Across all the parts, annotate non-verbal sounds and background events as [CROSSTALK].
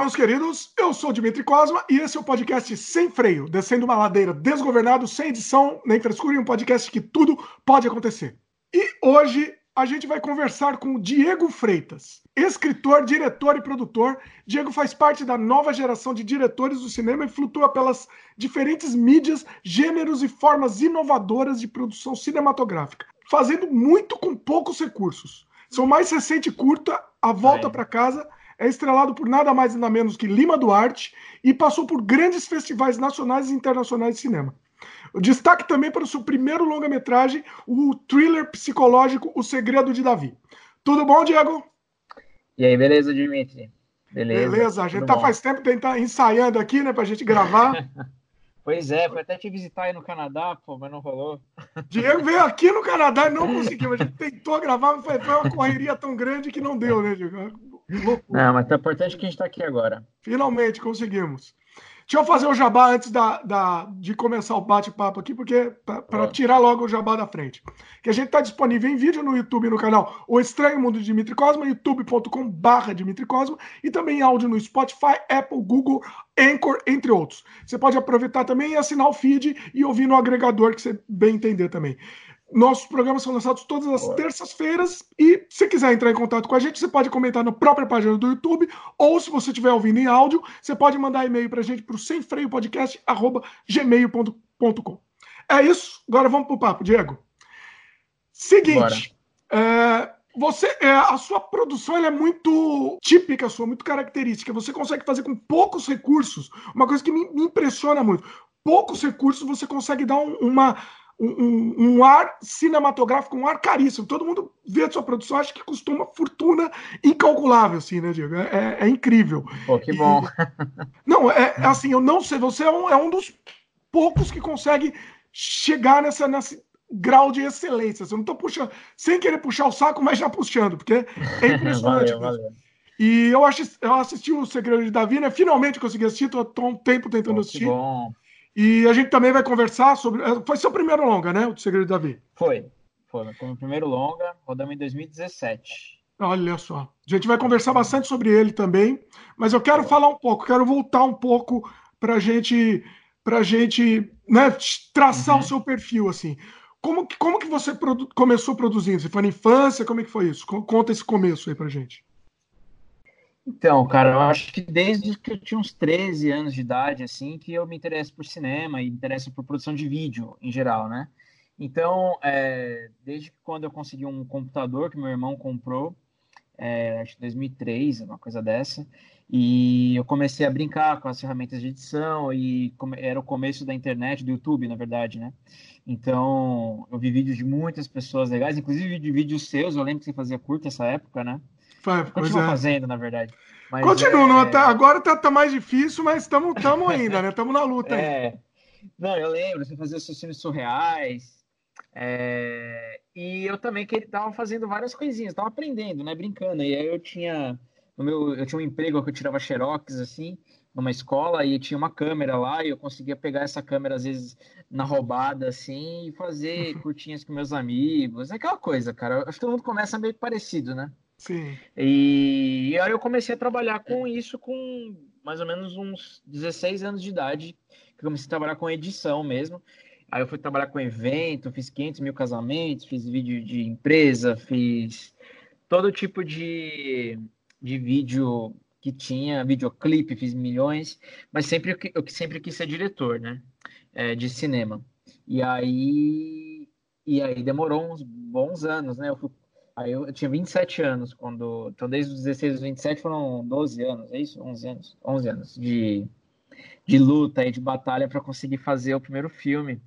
Olá, meus queridos. Eu sou o Dimitri Cosma e esse é o podcast Sem Freio, descendo uma ladeira desgovernado, sem edição nem frescura, em um podcast que tudo pode acontecer. E hoje a gente vai conversar com o Diego Freitas, escritor, diretor e produtor. Diego faz parte da nova geração de diretores do cinema e flutua pelas diferentes mídias, gêneros e formas inovadoras de produção cinematográfica, fazendo muito com poucos recursos. Seu mais recente curta, A Volta para Casa, é estrelado por nada mais nada menos que Lima Duarte e passou por grandes festivais nacionais e internacionais de cinema. Destaque também para o seu primeiro longa-metragem, o thriller psicológico O Segredo de Davi. Tudo bom, Diego? E aí, beleza, Dimitri? Beleza. Beleza, a gente tá bom. faz tempo tentar ensaiando aqui, né, pra gente gravar. [LAUGHS] pois é, foi até te visitar aí no Canadá, pô, mas não rolou. [LAUGHS] Diego veio aqui no Canadá e não conseguiu. A gente tentou gravar, mas foi uma correria tão grande que não deu, né, Diego? Não, mas tá importante que a gente está aqui agora. Finalmente conseguimos. Deixa eu fazer o jabá antes da, da de começar o bate-papo aqui, porque para tirar logo o jabá da frente. Que a gente está disponível em vídeo no YouTube no canal O Estranho Mundo de Dimitri Cosma, youtube.com/barra Dimitri Cosma, e também em áudio no Spotify, Apple, Google, Anchor, entre outros. Você pode aproveitar também e assinar o feed e ouvir no agregador que você bem entender também. Nossos programas são lançados todas as terças-feiras e se quiser entrar em contato com a gente, você pode comentar na própria página do YouTube ou se você estiver ouvindo em áudio, você pode mandar e-mail para a gente para o semfreiopodcast.gmail.com. É isso. Agora vamos para o papo, Diego. Seguinte, é, você, é, a sua produção é muito típica sua, muito característica. Você consegue fazer com poucos recursos, uma coisa que me, me impressiona muito. Poucos recursos você consegue dar um, uma um, um, ar cinematográfico, um ar caríssimo. Todo mundo vê a sua produção, acha que custa uma fortuna incalculável, assim, né, Diego? É, é, é incrível. Pô, que bom. E, não, é, é, assim, eu não sei, você é um, é um dos poucos que consegue chegar nessa, nesse grau de excelência. Eu não estou puxando, sem querer puxar o saco, mas já puxando, porque é [LAUGHS] impressionante. valeu, valeu. E eu, assisti, eu assisti o Segredo de Davi, né? Finalmente consegui assistir, estou há um tempo tentando Pô, assistir. bom. E a gente também vai conversar sobre. Eh, foi seu primeiro longa, né? O Segredo de Davi? Foi. Foi. Foi o primeiro longa, rodamos em 2017. Olha só. A gente vai conversar bastante sobre ele também, mas eu quero falar um pouco, quero voltar um pouco para gente, a gente né, traçar uhum. o seu perfil assim. Como que, como que você produ começou produzindo? Você foi na infância? Como é que foi isso? Conta esse começo aí pra gente. Então, cara, eu acho que desde que eu tinha uns 13 anos de idade, assim, que eu me interesso por cinema e me interesso por produção de vídeo em geral, né? Então, é, desde quando eu consegui um computador que meu irmão comprou, é, acho que 2003, uma coisa dessa, e eu comecei a brincar com as ferramentas de edição e era o começo da internet, do YouTube, na verdade, né? Então, eu vi vídeos de muitas pessoas legais, inclusive de vídeos seus, eu lembro que você fazia curta essa época, né? Continua é. fazendo, na verdade. Mas Continua, é... tá, agora tá, tá, mais difícil, mas estamos ainda, né? Estamos na luta [LAUGHS] é... Ainda. Não, eu lembro, você fazia seus filmes surreais. É... E eu também que tava fazendo várias coisinhas, tava aprendendo, né? Brincando. E aí eu tinha. No meu, eu tinha um emprego que eu tirava xerox, assim, numa escola, e tinha uma câmera lá, e eu conseguia pegar essa câmera, às vezes, na roubada, assim, e fazer curtinhas com meus amigos. Aquela coisa, cara. Acho que todo mundo começa meio parecido, né? Sim. E, e aí eu comecei a trabalhar com isso com mais ou menos uns 16 anos de idade, que comecei a trabalhar com edição mesmo. Aí eu fui trabalhar com evento, fiz 500 mil casamentos, fiz vídeo de empresa, fiz todo tipo de, de vídeo que tinha, videoclipe, fiz milhões, mas sempre eu, sempre quis ser diretor, né, é, de cinema. E aí, e aí demorou uns bons anos, né, eu fui Aí eu, tinha 27 anos quando. Então, desde os 16 aos 27 foram 12 anos, é isso? 11 anos? 11 anos de, de luta e de batalha para conseguir fazer o primeiro filme.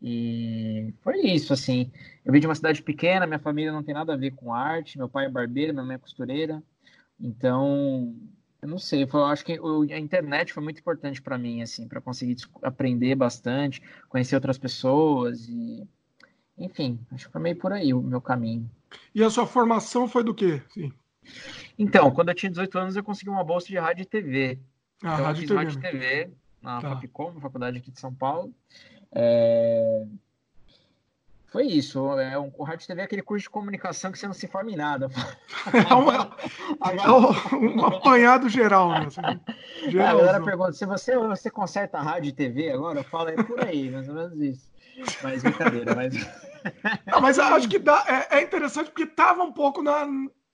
E foi isso, assim. Eu vim de uma cidade pequena, minha família não tem nada a ver com arte. Meu pai é barbeiro, minha mãe é costureira. Então, eu não sei. Eu acho que a internet foi muito importante para mim, assim, para conseguir aprender bastante, conhecer outras pessoas e enfim, acho que foi meio por aí o meu caminho. E a sua formação foi do quê? Sim. Então, quando eu tinha 18 anos, eu consegui uma bolsa de rádio e TV. Ah, então, rádio eu fiz rádio e TV na tá. Fapcom, na faculdade aqui de São Paulo. É... foi isso. É um, o Rádio TV é aquele curso de comunicação que você não se forma em nada. [LAUGHS] É, uma, é um, um, apanhado geral, né? Assim, a galera pergunta: se você, você conserta rádio e TV agora, eu falo, é por aí, mais ou menos isso. Mas brincadeira, mas. [LAUGHS] Não, mas acho que dá, é, é interessante porque estava um pouco na.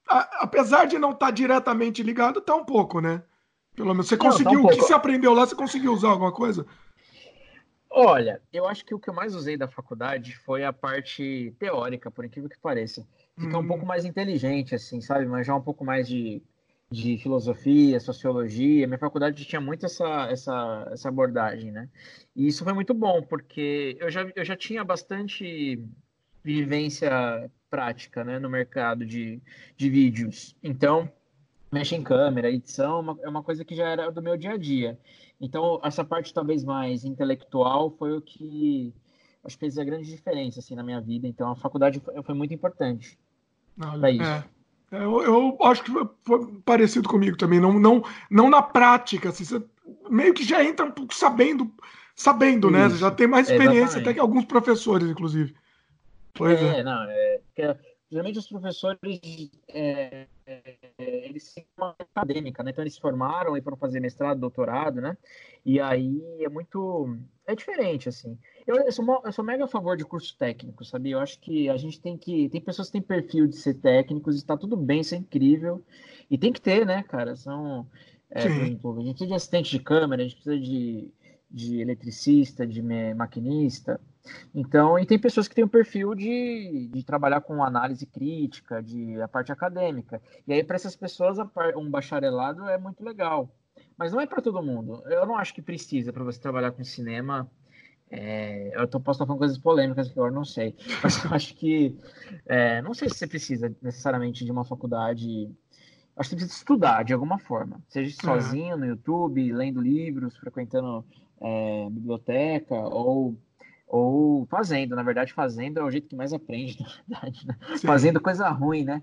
A, apesar de não estar tá diretamente ligado, está um pouco, né? Pelo menos você conseguiu. Não, tá um o que você aprendeu lá, você conseguiu usar alguma coisa? Olha, eu acho que o que eu mais usei da faculdade foi a parte teórica, por incrível que pareça. Ficar hum. um pouco mais inteligente, assim, sabe? Manjar um pouco mais de, de filosofia, sociologia. Minha faculdade tinha muito essa, essa, essa abordagem, né? E isso foi muito bom, porque eu já, eu já tinha bastante vivência prática, né, no mercado de, de vídeos. Então, mexer em câmera, edição, é uma, é uma coisa que já era do meu dia a dia. Então, essa parte talvez mais intelectual foi o que acho que fez a grande diferença assim na minha vida. Então, a faculdade foi, foi muito importante para isso. É. é. Eu, eu, acho que foi parecido comigo também. Não, não, não na prática. Assim, você meio que já entra um pouco sabendo, sabendo, né? Você já tem mais experiência até que alguns professores, inclusive. Pois é, é. não, é, geralmente os professores é, é, eles têm uma acadêmica, né? Então eles formaram e foram fazer mestrado, doutorado, né? E aí é muito é diferente assim. Eu, eu, sou, eu sou mega a favor de curso técnico, sabia? Eu acho que a gente tem que tem pessoas que têm perfil de ser técnicos, está tudo bem, isso é incrível e tem que ter, né, cara? São é, por exemplo, a gente precisa de assistente de câmera, a gente precisa de, de eletricista, de maquinista. Então, e tem pessoas que têm o um perfil de, de trabalhar com análise crítica, de a parte acadêmica. E aí, para essas pessoas, um bacharelado é muito legal. Mas não é para todo mundo. Eu não acho que precisa para você trabalhar com cinema. É, eu tô, posso estar falando coisas polêmicas que eu não sei. [LAUGHS] Mas eu acho que. É, não sei se você precisa necessariamente de uma faculdade. Acho que você precisa estudar de alguma forma. Seja uhum. sozinho no YouTube, lendo livros, frequentando é, biblioteca, ou ou fazendo. Na verdade, fazendo é o jeito que mais aprende, [LAUGHS] na verdade. Né? Fazendo coisa ruim, né?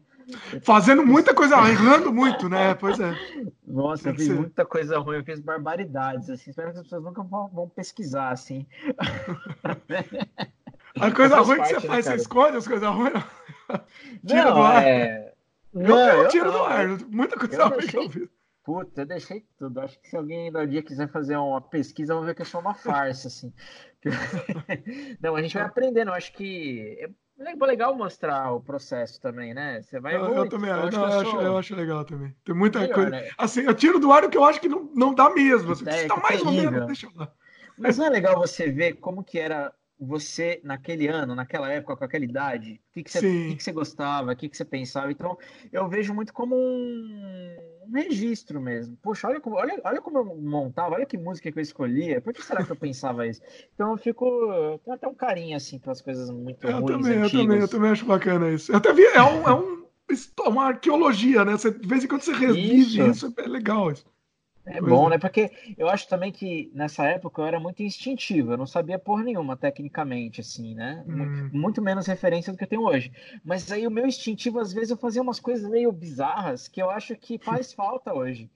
Fazendo muita coisa ruim, errando muito, né? Pois é. Nossa, eu fiz muita coisa ruim, eu fiz barbaridades, assim. Espero que as pessoas nunca vão, vão pesquisar, assim. A [LAUGHS] coisa ruim parte, que você né, faz, cara? você escolhe as coisas ruins? [LAUGHS] Tira não, do ar. É... Não, eu, eu tiro do ar. Muita coisa ruim deixei... que eu fiz. Puta, eu deixei tudo. Acho que se alguém ainda um dia quiser fazer uma pesquisa, vão ver que é só uma farsa, assim. [LAUGHS] Não, a gente vai aprendendo. Eu acho que é legal mostrar o processo também, né? Você vai. Eu, eu também eu, não, eu, acho, eu acho legal também. Tem muita Melhor, coisa. Né? Assim, eu tiro do ar o que eu acho que não, não dá mesmo. Assim, é, tá mais terrível. ou menos, deixa eu. Mas não é legal você ver como que era você naquele ano, naquela época, com aquela idade? O que, que, você, que, que você gostava? O que, que você pensava? Então, eu vejo muito como um, um registro mesmo. Poxa, olha como, olha, olha como eu montava, olha que música que eu escolhia. Por que será que eu pensava isso? Então, eu fico. Eu tenho até um carinho, assim, pelas coisas muito eu ruins. Também, eu também, eu também acho bacana isso. Eu até vi, é, um, é um, uma arqueologia, né? Você, de vez em quando você revive isso, isso é legal. Isso. É bom, é. né? Porque eu acho também que nessa época eu era muito instintivo, eu não sabia por nenhuma tecnicamente, assim, né? Hum. Muito menos referência do que eu tenho hoje. Mas aí o meu instintivo, às vezes, eu fazia umas coisas meio bizarras que eu acho que faz [LAUGHS] falta hoje.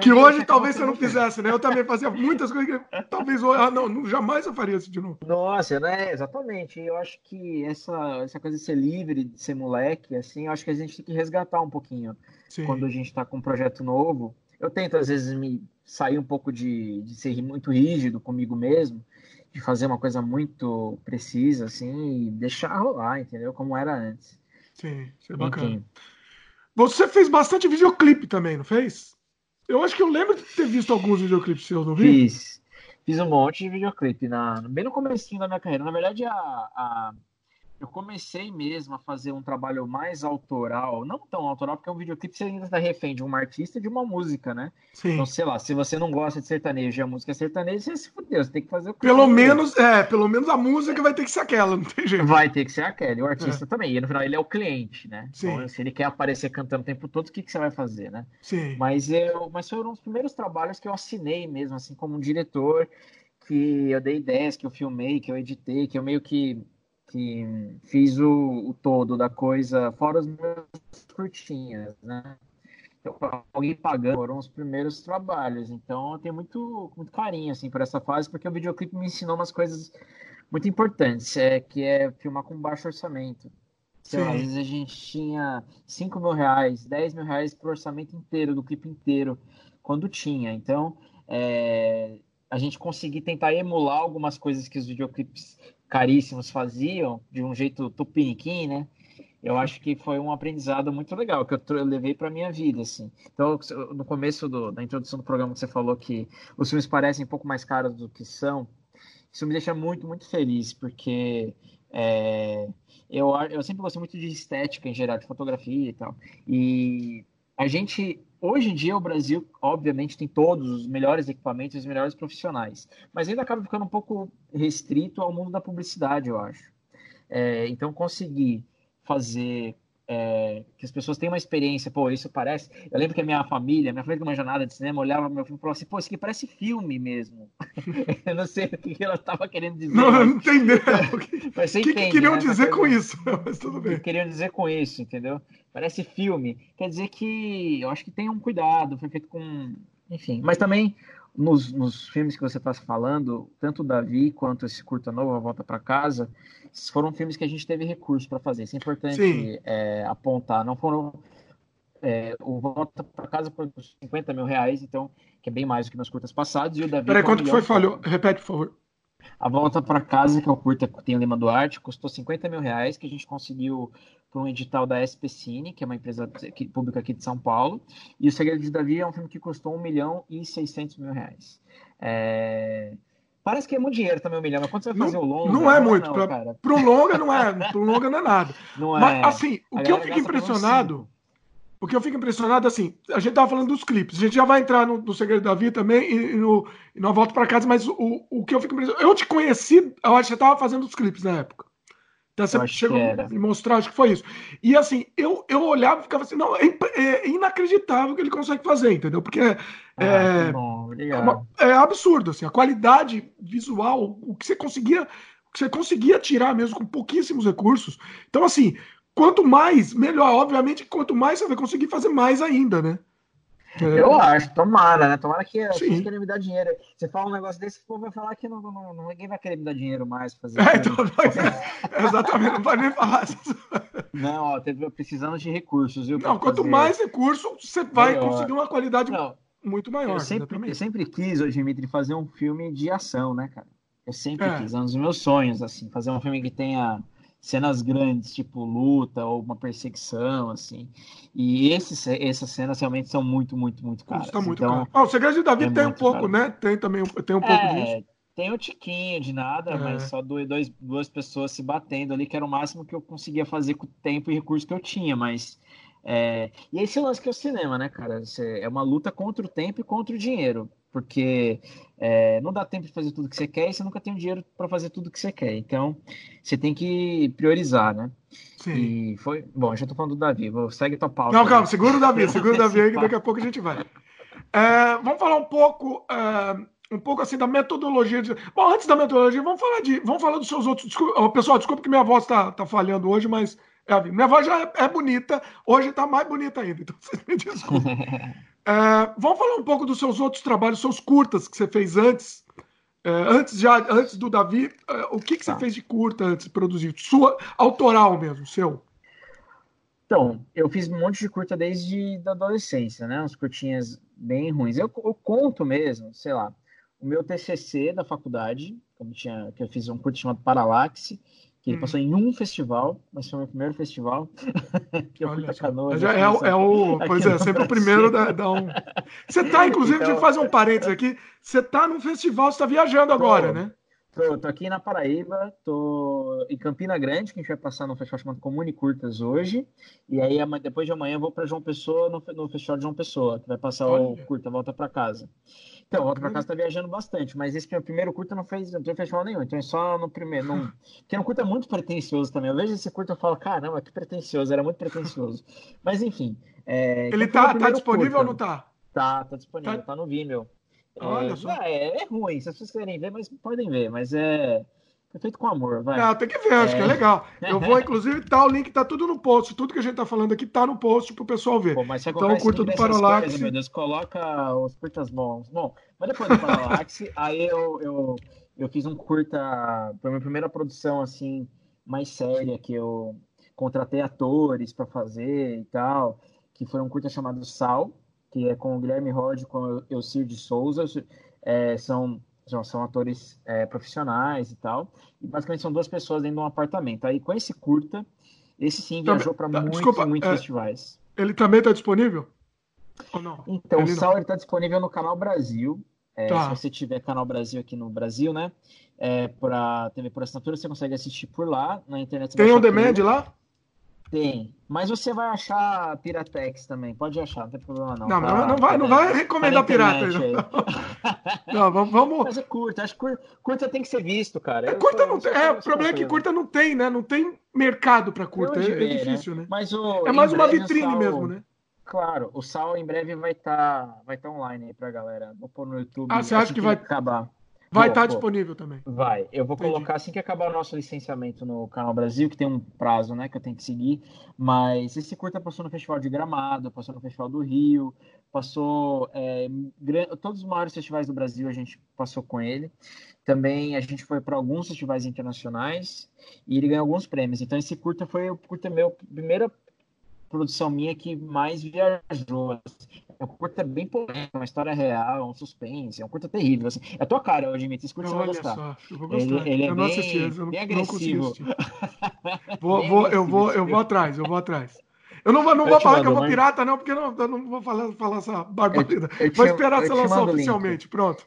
que hoje talvez você não [LAUGHS] fizesse, né? Eu também fazia muitas coisas que [LAUGHS] talvez hoje, ah, não, jamais eu faria isso de novo. Nossa, né? Exatamente. Eu acho que essa, essa coisa de ser livre, de ser moleque, assim, eu acho que a gente tem que resgatar um pouquinho Sim. quando a gente está com um projeto novo eu tento, às vezes, me sair um pouco de, de ser muito rígido comigo mesmo, de fazer uma coisa muito precisa, assim, e deixar rolar, entendeu? Como era antes. Sim, isso é bacana. Enfim. Você fez bastante videoclipe também, não fez? Eu acho que eu lembro de ter visto alguns videoclipes seus, não vi? Fiz. Fiz um monte de videoclipe, na, bem no comecinho da minha carreira. Na verdade, a, a eu comecei mesmo a fazer um trabalho mais autoral, não tão autoral, porque é um videoclipe você ainda está refém de uma artista e de uma música, né? Sim. Então, sei lá, se você não gosta de sertanejo e a música é sertaneja, você se fudeu, você tem que fazer o Pelo menos, é, pelo menos a música vai ter que ser aquela, não tem jeito. Vai ter que ser aquela, e o artista é. também. E no final ele é o cliente, né? Sim. Então, se ele quer aparecer cantando o tempo todo, o que, que você vai fazer, né? Sim. Mas eu, mas foram os primeiros trabalhos que eu assinei mesmo, assim, como um diretor, que eu dei ideias, que eu filmei, que eu editei, que eu meio que que fiz o, o, todo da coisa, fora as minhas curtinhas, né? Então, alguém pagando foram os primeiros trabalhos, então eu tenho muito, muito carinho assim por essa fase, porque o videoclipe me ensinou umas coisas muito importantes, é, que é filmar com baixo orçamento. Lá, às vezes a gente tinha 5 mil reais, 10 mil reais pro orçamento inteiro, do clipe inteiro, quando tinha. Então, é, a gente conseguir tentar emular algumas coisas que os videoclipes caríssimos faziam, de um jeito tupiniquim, né? Eu acho que foi um aprendizado muito legal, que eu, levei para minha vida, assim. Então, no começo do, da introdução do programa, você falou que os filmes parecem um pouco mais caros do que são. Isso me deixa muito, muito feliz, porque é, eu, eu sempre gostei muito de estética em geral, de fotografia e tal. E a gente, hoje em dia, o Brasil, obviamente, tem todos os melhores equipamentos os melhores profissionais, mas ainda acaba ficando um pouco restrito ao mundo da publicidade, eu acho. É, então, conseguir fazer é, que as pessoas tenham uma experiência, pô, isso parece. Eu lembro que a minha família, minha família de uma jornada de cinema, olhava meu filme e falava assim, pô, isso aqui parece filme mesmo. [LAUGHS] eu não sei o que ela estava querendo dizer. Não, mas... não entendeu. [LAUGHS] O que, que queriam né? dizer com isso? [LAUGHS] Mas tudo bem. O que queriam dizer com isso, entendeu? Parece filme. Quer dizer que eu acho que tem um cuidado, foi feito com. Enfim, mas também nos, nos filmes que você está falando, tanto o Davi quanto esse curta novo, A Volta para Casa, foram filmes que a gente teve recurso para fazer. Isso é importante é, apontar. Não foram. É, o Volta para Casa foi 50 mil reais, então, que é bem mais do que nos curtas passados. E o Davi. Peraí, quanto foi? Falhou. Repete, por favor. A Volta para Casa, que é o curta que tem o Lima Duarte, custou 50 mil reais, que a gente conseguiu por um edital da SP Cine, que é uma empresa pública aqui de São Paulo. E O Segredo de Davi é um filme que custou 1 milhão e 600 mil reais. É... Parece que é muito dinheiro também, um milhão, mas quando você vai fazer não, o longa... Não é muito, não, pra, pro longa não é, pro longa não é nada. Não é. Mas, assim, o que eu fico impressionado... O que eu fico impressionado, assim, a gente tava falando dos clipes, a gente já vai entrar no, no Segredo da Vida também e, e no, e no Volta para Casa, mas o, o que eu fico impressionado... Eu te conheci, eu acho que você tava fazendo os clipes na época. Então você chegou a me mostrar, acho que foi isso. E assim, eu, eu olhava e ficava assim, não, é, é inacreditável o que ele consegue fazer, entendeu? Porque é, ah, é, bom, é, uma, é, absurdo, assim, a qualidade visual, o que você conseguia, o que você conseguia tirar mesmo com pouquíssimos recursos. Então, assim, quanto mais, melhor. Obviamente, quanto mais você vai conseguir fazer mais ainda, né? É. Eu acho, tomara, né? Tomara que as pessoas querem me dar dinheiro. Você fala um negócio desse, o povo vai falar que não, não, não, ninguém vai querer me dar dinheiro mais. Fazer é, então, é, [LAUGHS] exatamente, não vai nem falar isso. Não, ó, precisando de recursos, viu? Não, quanto fazer... mais recursos, você vai Melhor. conseguir uma qualidade não, muito maior. Eu sempre, eu sempre quis, hoje, Dimitri, fazer um filme de ação, né, cara? Eu sempre é. quis, é um dos meus sonhos, assim, fazer um filme que tenha cenas grandes, tipo luta ou uma perseguição, assim. E esses, essas cenas realmente são muito, muito, muito caras. Tá muito então, caro. Ah, o Segredo de Davi é tem um pouco, caro. né? Tem também tem um pouco é, disso. Tem um tiquinho de nada, é. mas só dois, duas pessoas se batendo ali, que era o máximo que eu conseguia fazer com o tempo e recurso que eu tinha, mas. É... E esse lance que é o cinema, né, cara? É uma luta contra o tempo e contra o dinheiro porque é, não dá tempo de fazer tudo que você quer e você nunca tem o dinheiro para fazer tudo que você quer. Então, você tem que priorizar, né? Sim. E foi. Bom, já tô falando do Davi, vou segue tua pauta. Não, calma, segura o Davi, segura o [LAUGHS] Davi aí que daqui a pouco a gente vai. É, vamos falar um pouco. É, um pouco assim da metodologia. De... Bom, antes da metodologia, vamos falar de. Vamos falar dos seus outros. Desculpa, pessoal, desculpa que minha voz está tá falhando hoje, mas é, minha voz já é, é bonita, hoje está mais bonita ainda, então [LAUGHS] vocês me desculpem. [LAUGHS] É, vamos falar um pouco dos seus outros trabalhos, seus curtas que você fez antes. É, antes já antes do Davi, é, o que, que tá. você fez de curta antes de produzir? Sua autoral mesmo, seu? Então, eu fiz um monte de curta desde a adolescência, né? Uns curtinhas bem ruins. Eu, eu conto mesmo, sei lá, o meu TCC da faculdade, eu tinha, que eu fiz um curto chamado Paralaxe, que ele passou em um festival, mas foi o meu primeiro festival. [LAUGHS] que eu fui pra Canoas. É, é, o, é o, pois é, sempre o primeiro da, da um. Você tá, [LAUGHS] inclusive, então... deixa eu fazer um parênteses aqui. Você tá num festival, você tá viajando agora, né? Tô, tô, aqui na Paraíba, tô em Campina Grande, que a gente vai passar no festival chamado Comune Curtas hoje. E aí, depois de amanhã, eu vou para João Pessoa, no, no, festival de João Pessoa, que vai passar Olha. o curta Volta para Casa. Então, Volta para Casa tá viajando bastante, mas esse meu primeiro curta não fez, não tem festival nenhum, então é só no primeiro. Não... Porque é um curta muito pretensioso também. Eu vejo esse curta e falo, caramba, que pretensioso, era muito pretensioso. [LAUGHS] mas enfim. É... Ele então, tá, tá disponível curta. ou não tá? Tá, tá disponível, tá, tá no Vimeo. Olha é, só. É, é, ruim, se vocês querem ver, mas podem ver, mas é. É feito com amor, vai. Ah, tem que ver, acho é... que é legal. Eu vou, [LAUGHS] inclusive, tá o link, tá tudo no post. Tudo que a gente tá falando aqui tá no post pro pessoal ver. Pô, mas você então, curta do Paralaxe. Coisas, meu Deus, coloca os curtas bons. Bom, mas depois do Paralaxe, [LAUGHS] aí eu, eu, eu fiz um curta, foi minha primeira produção assim mais séria que eu contratei atores para fazer e tal, que foi um curta chamado Sal, que é com o Guilherme Rod, com o Elcir de Souza, é, são são, são atores é, profissionais e tal, e basicamente são duas pessoas dentro de um apartamento. Aí com esse curta, esse sim viajou para tá, muitos, desculpa, muitos é, festivais. Ele também está disponível? Ou não? Então, ele o Sal está disponível no Canal Brasil. É, tá. Se você tiver Canal Brasil aqui no Brasil, né? É, para TV por assinatura, você consegue assistir por lá. Na internet Tem on demand lá? Tem. Mas você vai achar Piratex também. Pode achar, não tem problema não. Não, tá, não, vai, não vai recomendar pirata. Não. [LAUGHS] não, vamos, vamos. Mas é curta. Acho que curta, curta tem que ser visto, cara. É, curta não tem, é, o problema é que curta não tem, né? Não tem mercado para curta. É, é, né? difícil, né? né? Mas o, é mais uma vitrine sal, mesmo, né? Claro, o Sal em breve vai estar tá, vai tá online aí pra galera. Vou pôr no YouTube. Ah, você acha que vai acabar? Vai estar tá disponível também. Vai. Eu vou Entendi. colocar assim que acabar o nosso licenciamento no Canal Brasil, que tem um prazo, né, que eu tenho que seguir. Mas esse curta passou no Festival de Gramado, passou no Festival do Rio, passou é, todos os maiores festivais do Brasil a gente passou com ele. Também a gente foi para alguns festivais internacionais e ele ganhou alguns prêmios. Então esse curta foi o curta meu primeira produção minha que mais viajou. É um curta bem polêmico, uma história real, um suspense, é um curta terrível. Assim. É a tua cara, eu admito, esse curta você vai gostar. Só, eu vou gostar. Ele, ele é eu não bem, assisti, eu não, bem agressivo. Não [LAUGHS] vou, vou, eu, vou, eu vou atrás, eu vou atrás. Eu não, não eu vou falar que eu vou pirata, não, porque não, eu não vou falar, falar essa barbaridade. Eu, eu vou esperar ser lançado oficialmente. Pronto.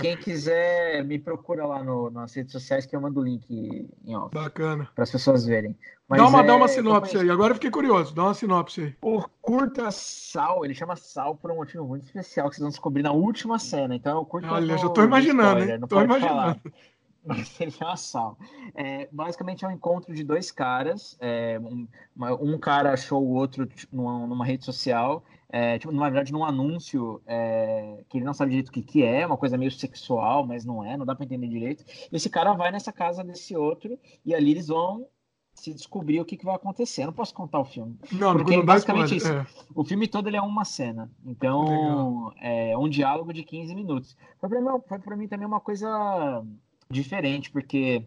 Quem quiser, me procura lá no, nas redes sociais que eu mando o link em off. Bacana. Para as pessoas verem. Mas dá uma, é, dá uma sinopse aí. Agora eu fiquei curioso. Dá uma sinopse aí. O curta Sal, ele chama Sal por um motivo muito especial que vocês vão descobrir na última cena. Então, o curta. Olha, já tô imaginando, spoiler, hein? Tô imaginando. Falar. [LAUGHS] Mas [LAUGHS] ele chama Sal. É, basicamente é um encontro de dois caras. É, um, uma, um, cara achou o outro tipo, numa, numa, rede social. É, tipo, na verdade, num anúncio é, que ele não sabe direito o que, que é, uma coisa meio sexual, mas não é, não dá para entender direito. E esse cara vai nessa casa desse outro e ali eles vão se descobrir o que, que vai acontecer. Eu não posso contar o filme. Não, porque não basicamente isso. É. O filme todo ele é uma cena. Então, é um diálogo de 15 minutos. Foi para mim, foi mim também uma coisa diferente, porque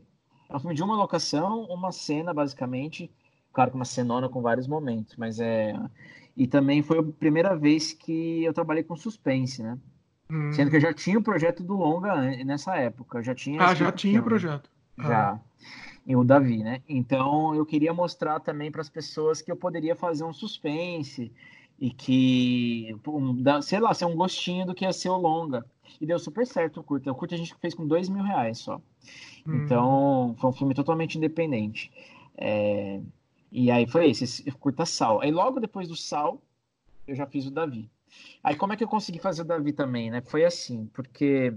é um filme de uma locação, uma cena, basicamente. Claro que uma cenona com vários momentos, mas é. E também foi a primeira vez que eu trabalhei com suspense, né? Hum. Sendo que eu já tinha o projeto do Longa nessa época. Eu já tinha. Ah, já tinha o projeto. Já. Ah e o Davi, né? Então eu queria mostrar também para as pessoas que eu poderia fazer um suspense e que, sei lá, ser um gostinho do que ia ser o longa. E deu super certo o curta. O curta a gente fez com dois mil reais só. Hum. Então foi um filme totalmente independente. É... E aí foi esse, esse curta Sal. Aí logo depois do Sal, eu já fiz o Davi. Aí como é que eu consegui fazer o Davi também, né? Foi assim, porque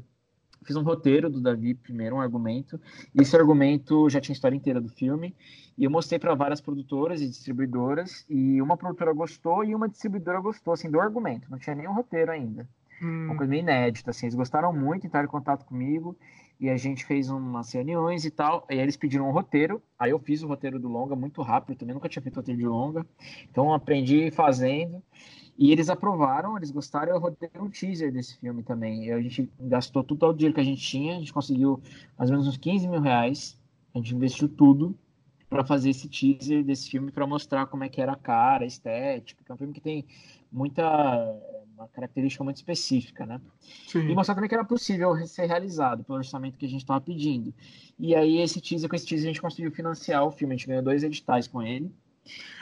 fiz um roteiro do Davi primeiro, um argumento, e esse argumento já tinha a história inteira do filme, e eu mostrei para várias produtoras e distribuidoras, e uma produtora gostou e uma distribuidora gostou, assim, do argumento, não tinha nenhum roteiro ainda. Hum. Uma coisa meio inédita, assim, eles gostaram muito, entraram em contato comigo, e a gente fez umas reuniões e tal, e aí eles pediram um roteiro, aí eu fiz o roteiro do longa muito rápido, também nunca tinha feito roteiro de longa, então aprendi fazendo, e eles aprovaram, eles gostaram, eu rodei um teaser desse filme também. E a gente gastou todo o dinheiro que a gente tinha, a gente conseguiu mais ou menos uns 15 mil reais. A gente investiu tudo para fazer esse teaser desse filme para mostrar como é que era a cara, a estética. É um filme que tem muita uma característica muito específica, né? Sim. E mostrar também que era possível ser realizado pelo orçamento que a gente estava pedindo. E aí esse teaser, com esse teaser a gente conseguiu financiar o filme, a gente ganhou dois editais com ele.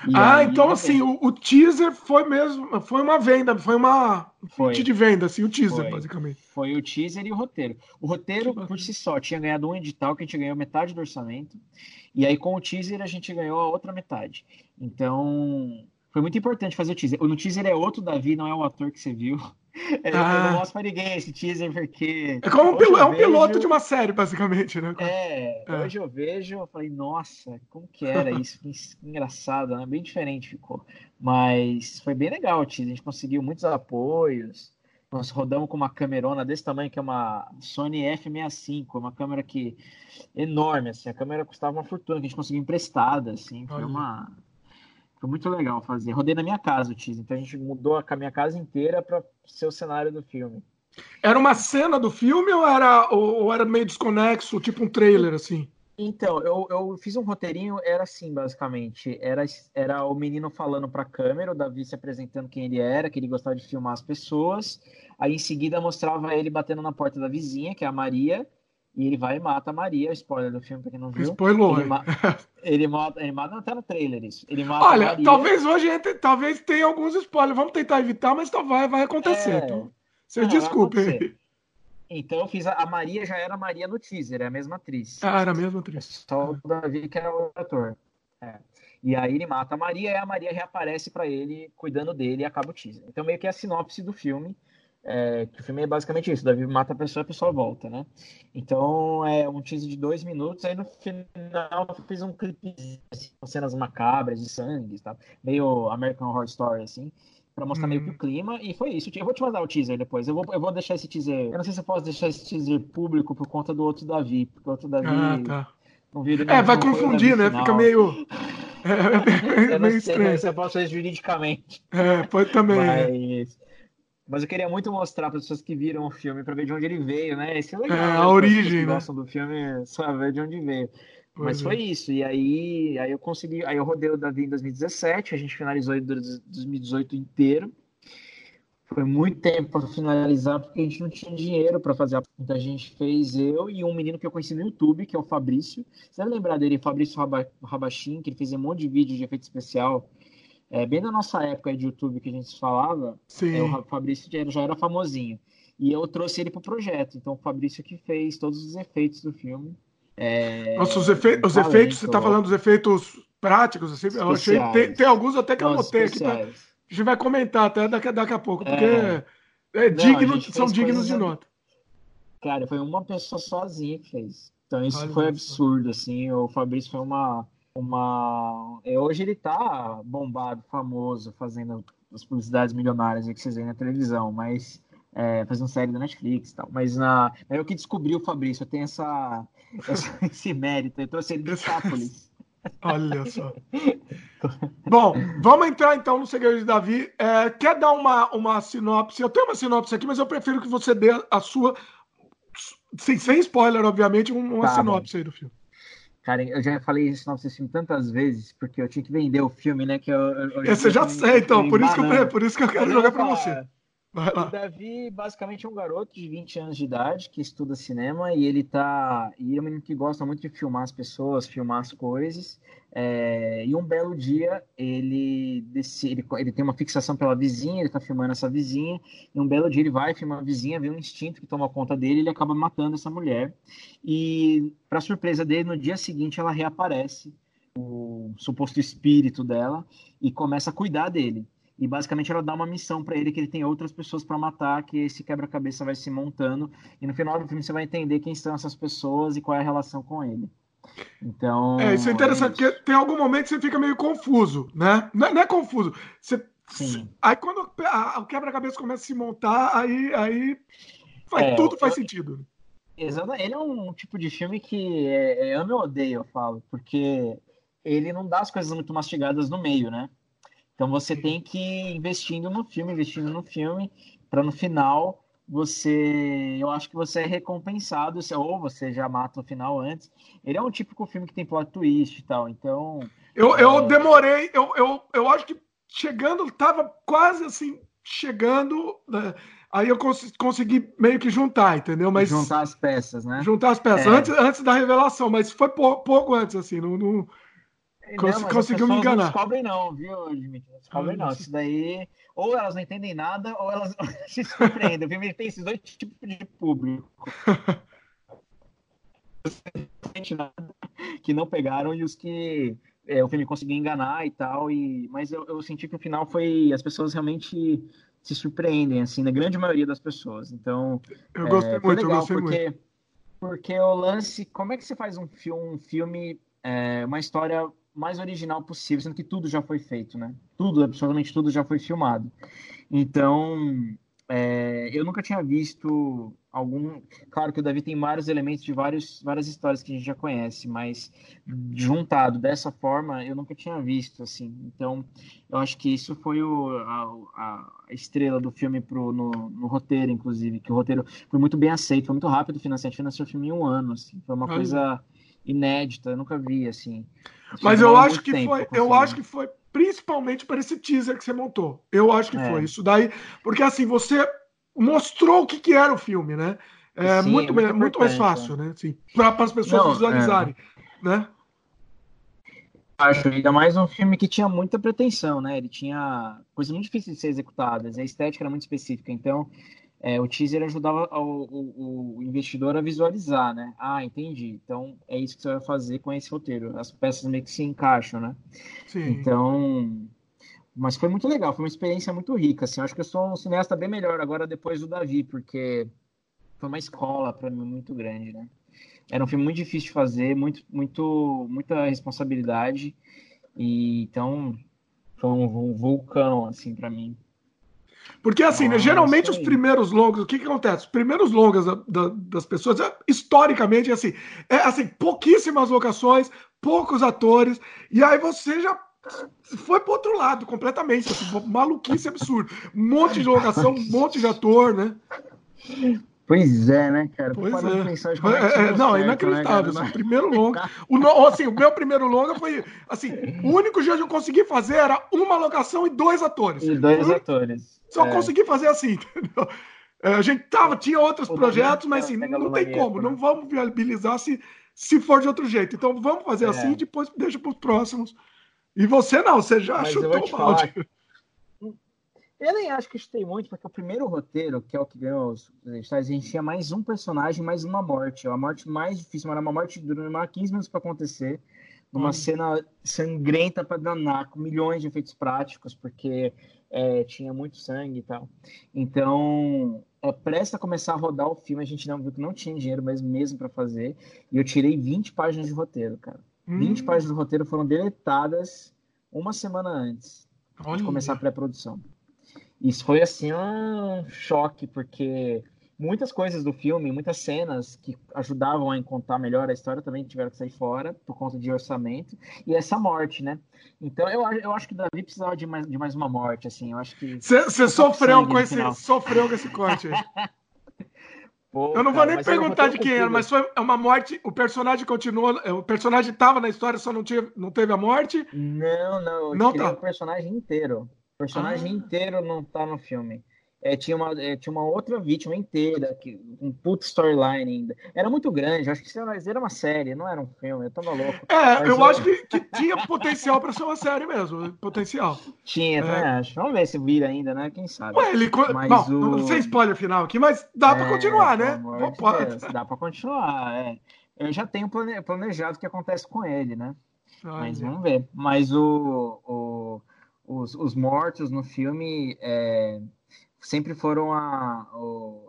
E ah, então assim, o, o, teaser foi mesmo, foi uma venda, foi uma foi. de venda, assim, o teaser, foi. basicamente. Foi o teaser e o roteiro. O roteiro, por si só, tinha ganhado um edital que a gente ganhou metade do orçamento, e aí com o teaser a gente ganhou a outra metade. Então, foi muito importante fazer o teaser. No teaser é outro Davi, não é o ator que você viu. [LAUGHS] É, ah. Eu não mostro pra ninguém esse teaser porque. É como um, piloto, é um piloto de uma série, basicamente, né? É, é, hoje eu vejo, eu falei, nossa, como que era isso? que engraçado, né? Bem diferente ficou. Mas foi bem legal o teaser, a gente conseguiu muitos apoios. Nós rodamos com uma camerona desse tamanho, que é uma Sony F65, uma câmera que enorme, assim, a câmera custava uma fortuna, que a gente conseguiu emprestada, assim, foi uma foi muito legal fazer. Rodei na minha casa o teaser, então a gente mudou a minha casa inteira para ser o cenário do filme. Era uma cena do filme ou era, ou, era meio desconexo, tipo um trailer, assim? Então, eu, eu fiz um roteirinho, era assim, basicamente. Era, era o menino falando pra câmera, o Davi se apresentando quem ele era, que ele gostava de filmar as pessoas. Aí, em seguida, mostrava ele batendo na porta da vizinha, que é a Maria, e ele vai e mata a Maria. Spoiler do filme, pra quem não viu. Spoiler. Ele, ma [LAUGHS] ele mata, ele mata até no trailer isso. Ele mata Olha, talvez hoje, talvez tenha alguns spoilers. Vamos tentar evitar, mas vai, vai acontecer. É... Então, vocês desculpem. Então eu fiz a, a, Maria já era a Maria no teaser, é a mesma atriz. Ah, era a mesma atriz. Só o Davi que era o ator. É. E aí ele mata a Maria e a Maria reaparece para ele, cuidando dele e acaba o teaser. Então meio que é a sinopse do filme. É, que o filme é basicamente isso, o Davi mata a pessoa e a pessoa volta, né? Então é um teaser de dois minutos, aí no final eu fiz um clipe assim, com cenas macabras de sangue, tá? meio American Horror Story, assim para mostrar meio que o uhum. clima, e foi isso. Eu vou te mandar o teaser depois. Eu vou, eu vou deixar esse teaser. Eu não sei se eu posso deixar esse teaser público por conta do outro Davi, porque o outro Davi. Ah, tá. Não viu, é, vai confundir, né? Fica meio. É, é, é meio estranho. Se eu posso fazer juridicamente. É, pode também. Mas, mas eu queria muito mostrar para as pessoas que viram o filme, para ver de onde ele veio, né? Esse é legal. É, a origem, né? do filme, saber de onde veio. Mas foi isso. E aí, aí eu consegui. Aí eu rodei o Davi em 2017, a gente finalizou em 2018 inteiro. Foi muito tempo para finalizar, porque a gente não tinha dinheiro para fazer a. Então a gente fez eu e um menino que eu conheci no YouTube, que é o Fabrício. Você deve lembrar dele, Fabrício Rabachim, que ele fez um monte de vídeo de efeito especial. É, bem da nossa época de YouTube que a gente falava, é, o Fabrício já era famosinho. E eu trouxe ele para o projeto. Então o Fabrício que fez todos os efeitos do filme. É... Nossa, os, efe... os efeitos, você está falando dos efeitos práticos, assim, eu achei, tem, tem, alguns até que eu anotei aqui, pra... a gente vai comentar até daqui, daqui a pouco, porque é, é digno, Não, são dignos de nota. Cara, foi uma pessoa sozinha que fez. Então isso Olha foi absurdo, assim, o Fabrício foi uma... uma... É, hoje ele tá bombado, famoso, fazendo as publicidades milionárias que vocês veem na televisão, mas é, fazendo série da Netflix e tal. Mas na, é eu que descobri o Fabrício, eu tenho essa, essa [LAUGHS] esse mérito, eu trouxe ele de Sápolis. [LAUGHS] Olha só. [LAUGHS] Bom, vamos entrar então no segredo de Davi. É, quer dar uma, uma sinopse? Eu tenho uma sinopse aqui, mas eu prefiro que você dê a sua, sem, sem spoiler, obviamente, uma tá, sinopse bom. aí do filme. Cara, eu já falei sinopse desse filme tantas vezes, porque eu tinha que vender o filme, né? Que eu, eu, eu você já sei, então, por isso, que eu, por isso que eu quero jogar para você. O Davi, basicamente, é um garoto de 20 anos de idade que estuda cinema e ele tá. E é um menino que gosta muito de filmar as pessoas, filmar as coisas. É... E um belo dia ele, decide, ele, ele tem uma fixação pela vizinha, ele tá filmando essa vizinha, e um belo dia ele vai filmar a vizinha, vê um instinto que toma conta dele e ele acaba matando essa mulher. E, para surpresa dele, no dia seguinte ela reaparece, o suposto espírito dela, e começa a cuidar dele. E basicamente ela dá uma missão para ele que ele tem outras pessoas para matar, que esse quebra-cabeça vai se montando. E no final do filme você vai entender quem são essas pessoas e qual é a relação com ele. Então. É, isso é interessante, é isso. porque tem algum momento que você fica meio confuso, né? Não é, não é confuso. Você, Sim. Aí quando o quebra-cabeça começa a se montar, aí, aí faz, é, tudo faz eu, sentido. Exatamente. Ele é um tipo de filme que é, é, eu me odeio, eu falo, porque ele não dá as coisas muito mastigadas no meio, né? Então você tem que ir investindo no filme, investindo no filme, para no final você, eu acho que você é recompensado, ou você já mata o final antes. Ele é um típico filme que tem plot twist e tal, então. Eu, é... eu demorei, eu, eu, eu acho que chegando, tava quase assim, chegando. Né? Aí eu cons consegui meio que juntar, entendeu? Mas juntar as peças, né? Juntar as peças é. antes, antes da revelação, mas foi pouco, pouco antes, assim, não, não, Cons não, conseguiu me enganar. Não descobrem, não, viu, Dimitri? Não descobrem, não. Isso daí, ou elas não entendem nada, ou elas [LAUGHS] se surpreendem. O filme tem esses dois tipos de público. que não pegaram e os que é, o filme conseguiu enganar e tal. E, mas eu, eu senti que o final foi. As pessoas realmente se surpreendem, assim, na grande maioria das pessoas. Então. Eu gostei é, muito, legal, eu gostei porque, muito. Porque o lance. Como é que você faz um filme, um filme é, uma história mais original possível, sendo que tudo já foi feito, né? Tudo, absolutamente tudo já foi filmado. Então, é, eu nunca tinha visto algum. Claro que o Davi tem vários elementos de vários, várias histórias que a gente já conhece, mas juntado dessa forma eu nunca tinha visto, assim. Então, eu acho que isso foi o, a, a estrela do filme pro, no, no, roteiro, inclusive, que o roteiro foi muito bem aceito, foi muito rápido o financiamento, financiou o filme em um ano, assim. Foi uma coisa inédita, eu nunca vi, assim. Mas eu acho que foi, eu acho que foi principalmente para esse teaser que você montou. Eu acho que é. foi isso daí, porque assim, você mostrou o que, que era o filme, né? É Sim, muito, é muito, muito mais fácil, né? Assim, para as pessoas Não, visualizarem, é... né? Acho, ainda mais um filme que tinha muita pretensão, né? Ele tinha coisas muito difíceis de ser executadas, a estética era muito específica, então é, o teaser ajudava o, o, o, investidor a visualizar, né? Ah, entendi. Então é isso que você vai fazer com esse roteiro. As peças meio que se encaixam, né? Sim. Então, mas foi muito legal, foi uma experiência muito rica. Assim, acho que eu sou um cineasta bem melhor agora depois do Davi, porque foi uma escola para mim muito grande, né? Era um filme muito difícil de fazer, muito, muito, muita responsabilidade e então foi um, um vulcão assim para mim. Porque assim, né, geralmente os primeiros longos, o que, que acontece? Os primeiros longas da, da, das pessoas, é, historicamente, assim, é assim, pouquíssimas locações, poucos atores, e aí você já foi pro outro lado completamente, assim, maluquice absurdo. Um monte de locação, um monte de ator, né? Pois é, né, cara? Pois é. é, é não, é inacreditável. Né, assim, o primeiro longa. O, no, assim, o meu primeiro longa foi. Assim, o único dia que eu consegui fazer era uma locação e dois atores. E dois atores. Só é. consegui fazer assim, [LAUGHS] entendeu? É, a gente tava, tinha outros o projetos, mas assim, não tem como, não né? vamos viabilizar se, se for de outro jeito. Então vamos fazer é. assim e depois deixa para os próximos. E você não, você já Mas chutou o balde. [LAUGHS] Eu nem acho que chutei muito, porque o primeiro roteiro, que é o que ganhou os editais, a gente tinha mais um personagem, mais uma morte. A morte mais difícil, era uma morte que durou 15 minutos para acontecer, numa hum. cena sangrenta para danar, com milhões de efeitos práticos, porque é, tinha muito sangue e tal. Então, é, presta a começar a rodar o filme, a gente não viu que não tinha dinheiro mesmo, mesmo para fazer, e eu tirei 20 páginas de roteiro, cara. Hum. 20 páginas do roteiro foram deletadas uma semana antes Olha. de começar a pré-produção. Isso foi assim um choque, porque muitas coisas do filme, muitas cenas que ajudavam a contar melhor a história também tiveram que sair fora por conta de orçamento. E essa morte, né? Então eu, eu acho que o Davi precisava de mais, de mais uma morte, assim. Eu acho que. Você sofreu com esse sofreu com esse corte. [LAUGHS] Pô, eu não vou cara, nem perguntar de quem era, mas foi uma morte. O personagem continuou. O personagem estava na história, só não, tinha, não teve a morte? Não, não. não tá. o personagem inteiro. O personagem ah. inteiro não tá no filme é, tinha, uma, é, tinha uma outra vítima inteira, que, um puto storyline ainda. Era muito grande, acho que era uma série, não era um filme, eu tava louco. É, eu, acho que, que tinha potencial para ser uma série mesmo, potencial. Tinha, também é. acho. Vamos ver se vira ainda, né? Quem sabe. Ué, ele... Mas Bom, o... não sei spoiler final aqui, mas dá para é, continuar, né? De dá para continuar, é. Eu já tenho planejado o que acontece com ele, né? Ai, Mas vamos ver. Mas o, o os, os mortos no filme... É sempre foram a,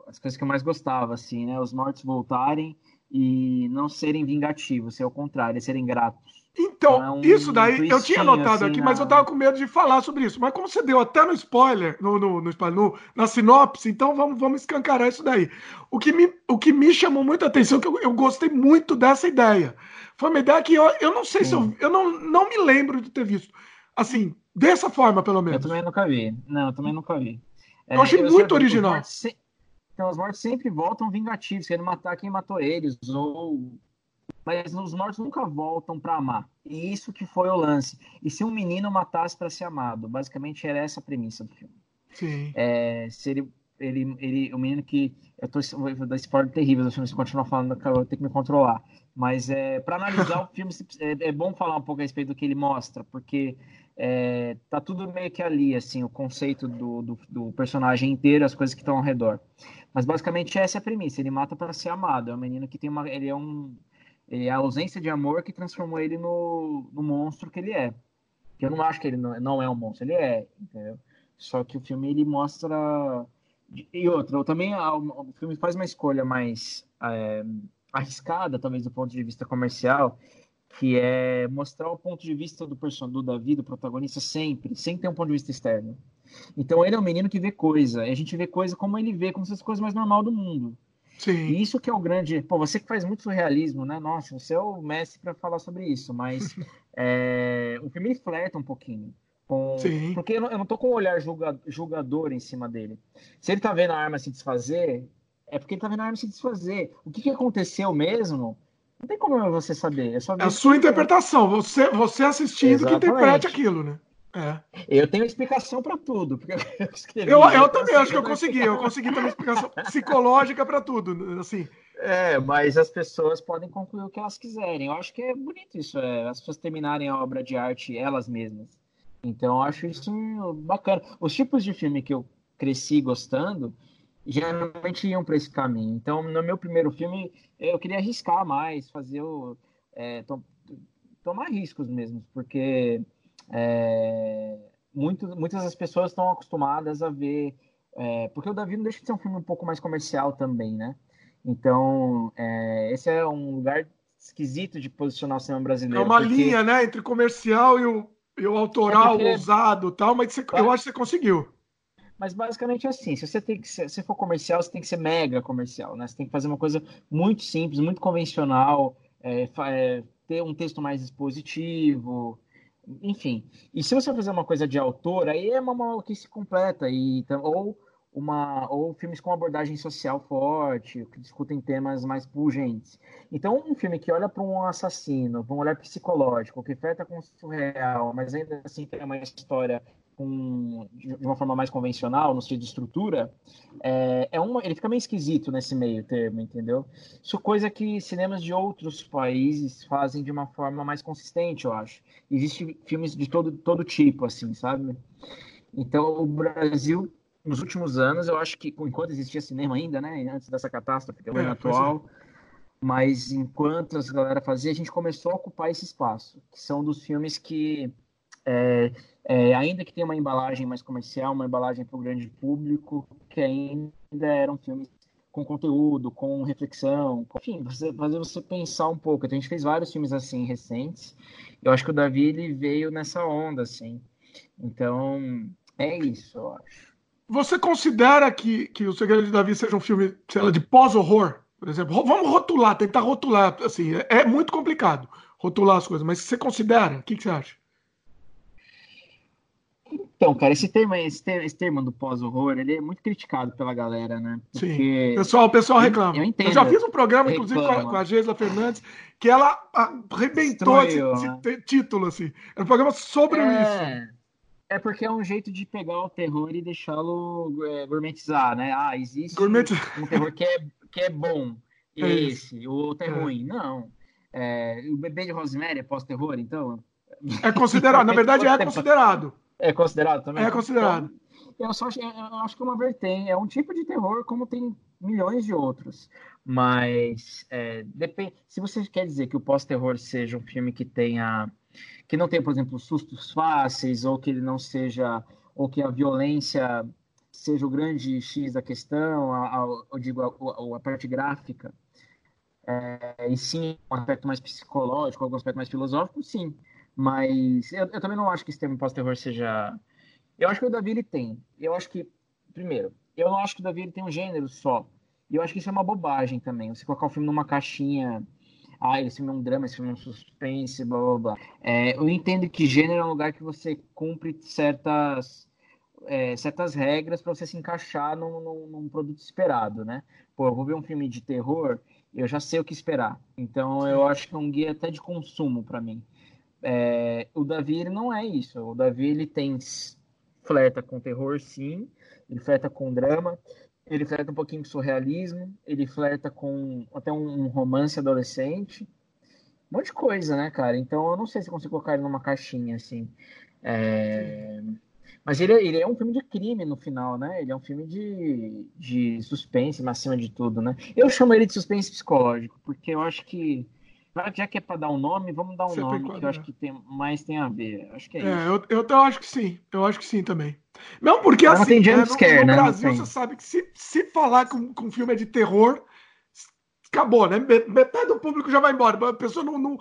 as coisas que eu mais gostava, assim, né? Os mortos voltarem e não serem vingativos, ser o contrário, serem gratos. Então, então é um isso daí eu tinha anotado assim, aqui, na... mas eu tava com medo de falar sobre isso. Mas como você deu até no spoiler, no, no, no, no na sinopse, então vamos, vamos escancarar isso daí. O que me, o que me chamou muita atenção, que eu, eu gostei muito dessa ideia. Foi uma ideia que eu, eu não sei Sim. se eu. Eu não, não me lembro de ter visto. Assim, dessa forma, pelo menos. Eu também nunca vi. Não, eu também nunca vi. Eu achei é, muito original. Se... Então, os mortos sempre voltam vingativos, querendo matar quem matou eles, ou mas os mortos nunca voltam para amar. E isso que foi o lance. E se um menino matasse para ser amado? Basicamente era essa a premissa do filme. Sim. É, se ele, ele, ele, o menino que eu tô vou dar spoiler terrível do filme, se continuar falando, eu vou ter que me controlar. Mas é, para analisar o filme, é, é, bom falar um pouco a respeito do que ele mostra, porque é, tá tudo meio que ali, assim, o conceito do, do, do personagem inteiro, as coisas que estão ao redor. Mas basicamente essa é a premissa, ele mata para ser amado, é um menino que tem uma, ele é um, ele é a ausência de amor que transformou ele no, no monstro que ele é. Que eu não acho que ele não, não é um monstro, ele é, entendeu? Só que o filme ele mostra e outra, também o filme faz uma escolha mais é, arriscada, talvez do ponto de vista comercial, que é mostrar o ponto de vista do personagem do Davi, do protagonista, sempre, sem ter um ponto de vista externo. Então ele é um menino que vê coisa, e a gente vê coisa como ele vê, como se fosse coisa mais normal do mundo. Sim. E isso que é o grande. Pô, você que faz muito surrealismo, né? Nossa, você é o mestre para falar sobre isso, mas [LAUGHS] é... o filme flerta um pouquinho. Com... Sim. Porque eu não, eu não tô com o um olhar julga... julgador em cima dele. Se ele tá vendo a arma se desfazer, é porque ele tá vendo a arma se desfazer. O que, que aconteceu mesmo? Não tem como você saber. É, só é a sua interpretação. Você, você assistindo Exatamente. que interprete aquilo, né? É. Eu tenho explicação para tudo. Porque [LAUGHS] eu, escrevi, eu, eu também acho que eu consegui. Eu consegui ter uma explicação psicológica para tudo. Assim. É, mas as pessoas podem concluir o que elas quiserem. Eu acho que é bonito isso, é, as pessoas terminarem a obra de arte elas mesmas. Então, eu acho isso bacana. Os tipos de filme que eu cresci gostando geralmente iam para esse caminho. Então, no meu primeiro filme, eu queria arriscar mais, fazer o. É, to, tomar riscos mesmo, porque é, muito, muitas das pessoas estão acostumadas a ver. É, porque o Davi não deixa de ser um filme um pouco mais comercial também, né? Então, é, esse é um lugar esquisito de posicionar o cinema brasileiro. É uma porque... linha, né? Entre comercial e o, e o autoral, é porque... ousado tal, mas você, eu acho que você conseguiu. Mas basicamente é assim, se você tem que ser, se for comercial, você tem que ser mega comercial, né? Você tem que fazer uma coisa muito simples, muito convencional, é, é, ter um texto mais expositivo, enfim. E se você fazer uma coisa de autor, aí é uma maluquice completa e ou uma ou filmes com abordagem social forte, que discutem temas mais pungentes. Então, um filme que olha para um assassino, para um olhar psicológico, que flerta com o surreal, mas ainda assim tem uma história com, de uma forma mais convencional, no sentido de estrutura, é, é uma, ele fica meio esquisito nesse meio termo, entendeu? Isso é coisa que cinemas de outros países fazem de uma forma mais consistente, eu acho. Existem filmes de todo, todo tipo, assim, sabe? Então, o Brasil, nos últimos anos, eu acho que, enquanto existia cinema ainda, né, antes dessa catástrofe que é o é, atual, é. mas enquanto a galera fazia, a gente começou a ocupar esse espaço, que são dos filmes que é, é, ainda que tenha uma embalagem mais comercial, uma embalagem para o grande público, que ainda eram filmes com conteúdo, com reflexão, com, enfim, você, fazer você pensar um pouco. Então, a gente fez vários filmes assim recentes. Eu acho que o Davi ele veio nessa onda, assim. Então, é isso, eu acho. Você considera que, que O Segredo de Davi seja um filme, sei lá, de pós-horror, por exemplo? Vamos rotular, tentar rotular, assim, é, é muito complicado rotular as coisas, mas você considera? O que, que você acha? Então, cara, esse termo, esse termo, esse termo do pós-horror, ele é muito criticado pela galera, né? Porque... Sim. Pessoal, o pessoal reclama. Eu, entendo. Eu já fiz um programa, reclama. inclusive, com a, com a Geisla Fernandes, que ela arrebentou Destruiu, esse, né? título, assim. Era um programa sobre é... isso. É porque é um jeito de pegar o terror e deixá-lo é, gourmetizar, né? Ah, existe um terror que é, que é bom. [LAUGHS] É esse, o outro é, é. ruim. Não. É, o bebê de Rosemary é pós-terror, então? É considerado, na verdade [LAUGHS] é considerado. É considerado também? É considerado. Então, eu, só acho, eu acho que é uma vertente, é um tipo de terror como tem milhões de outros. Mas é, depende, se você quer dizer que o pós-terror seja um filme que tenha que não tenha, por exemplo, sustos fáceis ou que ele não seja ou que a violência seja o grande X da questão, a, a, eu digo a, a, a parte gráfica, é, e sim um aspecto mais psicológico, algum aspecto mais filosófico, sim. Mas eu, eu também não acho que esse termo pós-terror seja. Eu acho que o Davi ele tem. Eu acho que, primeiro, eu não acho que o Davi ele tem um gênero só. E eu acho que isso é uma bobagem também. Você colocar o filme numa caixinha. Ah, esse filme é um drama, esse filme é um suspense, blá blá blá. É, eu entendo que gênero é um lugar que você cumpre certas, é, certas regras para você se encaixar num, num, num, produto esperado, né? Pô, eu vou ver um filme de terror, eu já sei o que esperar. Então eu acho que é um guia até de consumo para mim. É, o Davi ele não é isso. O Davi ele tem flerta com terror, sim. Ele flerta com drama. Ele flerta um pouquinho com surrealismo. Ele flerta com até um, romance adolescente. Um monte de coisa, né, cara? Então eu não sei se consigo colocar ele numa caixinha assim. É... Mas ele, é, ele é um filme de crime no final, né? Ele é um filme de, de suspense, mas acima de tudo, né? Eu chamo ele de suspense psicológico, porque eu acho que já que é para dar um nome, vamos dar um Você nome que eu acho que tem, mais tem a ver. Acho que é, é eu, eu, eu, acho que sim. Eu acho que sim também. Não, porque Mas assim, não tem é, no, no né? Brasil você sabe que se, se falar que um, que um filme é de terror, acabou, né? Metade do público já vai embora. A pessoa não. não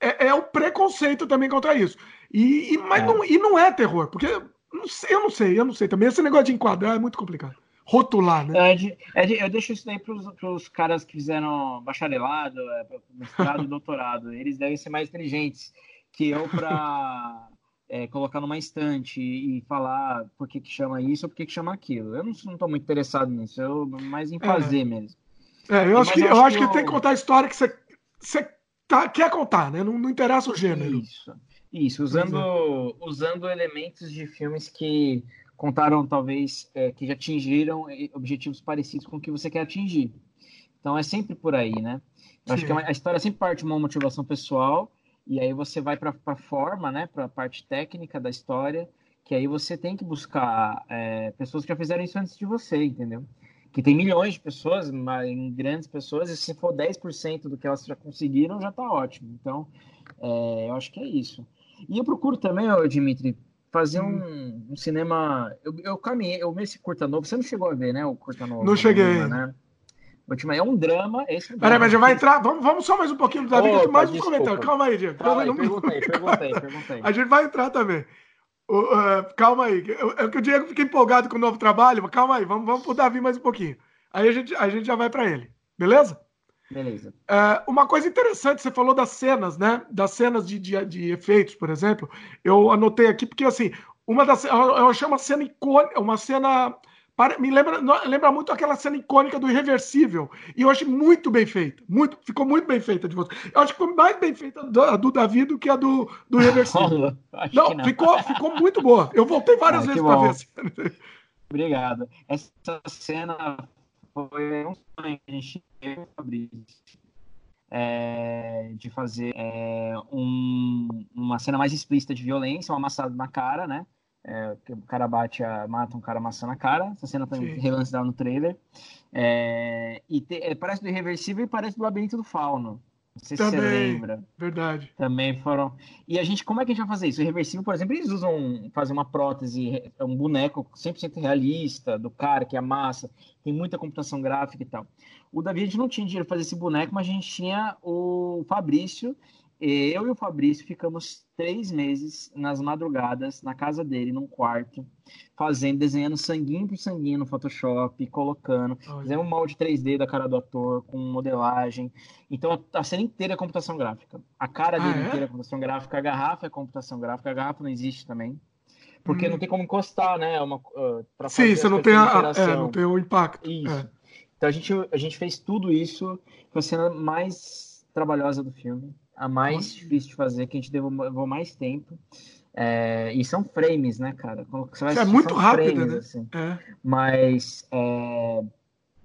é, é o preconceito também contra isso. E, e mas é. Não, e não é terror, porque não sei, eu não sei, eu não sei também. Esse negócio de enquadrar é muito complicado. Rotular, né? É, é, eu deixo isso daí para os caras que fizeram bacharelado, é, mestrado e [LAUGHS] doutorado. Eles devem ser mais inteligentes que eu para é, colocar numa estante e falar por que, que chama isso ou por que, que chama aquilo. Eu não estou muito interessado nisso, eu mais em fazer é. mesmo. É, eu acho, que, eu, eu acho que, que eu... tem que contar a história que você, você tá, quer contar, né? Não, não interessa o gênero. Isso, isso usando, é. usando elementos de filmes que contaram, talvez, é, que já atingiram objetivos parecidos com o que você quer atingir. Então é sempre por aí, né? Eu Sim. acho que a história sempre parte de uma motivação pessoal e aí você vai para a forma, né, para a parte técnica da história, que aí você tem que buscar é, pessoas que já fizeram isso antes de você, entendeu? Que tem milhões de pessoas, em grandes pessoas, e se for 10% do que elas já conseguiram, já está ótimo. Então, é, eu acho que é isso. E eu procuro também, ô, Dimitri, fazer hum. um, um, cinema. Eu, eu caminhei, eu vi esse curta novo. Você não chegou a ver, né? O curta novo. Não cheguei. Né? É um drama. Esse é um Peraí, mas já vai entrar. Vamos, vamos só mais um pouquinho do Davi, oh, mais um comentário. Calma aí, Diego. Calma aí, [LAUGHS] perguntei, perguntei, perguntei. A gente vai entrar também. Uh, uh, calma aí. É que o Diego fica empolgado com o novo trabalho. Calma aí, vamos, vamos pro Davi mais um pouquinho. Aí a gente, a gente já vai para ele. Beleza? Beleza. Uh, uma coisa interessante, você falou das cenas, né? Das cenas de, de, de efeitos, por exemplo. Eu anotei aqui, porque assim, uma das. Eu achei uma cena icônica, uma cena me lembra, lembra muito aquela cena icônica do Irreversível. E eu achei muito bem feita. Muito, ficou muito bem feita de você. Eu acho que foi mais bem feita a do Davi do que a do, do Irreversível. [LAUGHS] não, não. Ficou, ficou muito boa. Eu voltei várias ah, vezes para ver a cena. Obrigado. Essa cena foi um sonho que a gente teve, Fabrício. É, de fazer é, um, uma cena mais explícita de violência, um amassado na cara, né? É, o cara bate, a, mata um cara amassando a cara. Essa cena também relance dela no trailer. É, e te, é, parece do Irreversível e parece do Labirinto do Fauno. Não sei também, se você lembra. Verdade. Também foram. E a gente, como é que a gente vai fazer isso? O Irreversível, por exemplo, eles usam fazer uma prótese, um boneco 100% realista do cara que amassa, tem muita computação gráfica e tal. O Davi, a gente não tinha dinheiro para fazer esse boneco, mas a gente tinha o Fabrício eu e o Fabrício ficamos três meses nas madrugadas na casa dele, num quarto, fazendo, desenhando sanguinho por sanguinho no Photoshop, colocando, Olha. fizemos um molde 3D da cara do ator, com modelagem. Então a cena inteira é computação gráfica. A cara dele ah, é? inteira é computação gráfica, a garrafa é computação gráfica, a garrafa não existe também. Porque hum. não tem como encostar, né? É uma, uh, Sim, você não tem, a, é, não tem o impacto. Isso. É. Então a gente, a gente fez tudo isso, foi a cena mais trabalhosa do filme a mais Nossa. difícil de fazer, que a gente levou mais tempo. É, e são frames, né, cara? Você vai é muito rápido, frames, né? Assim. É. Mas é,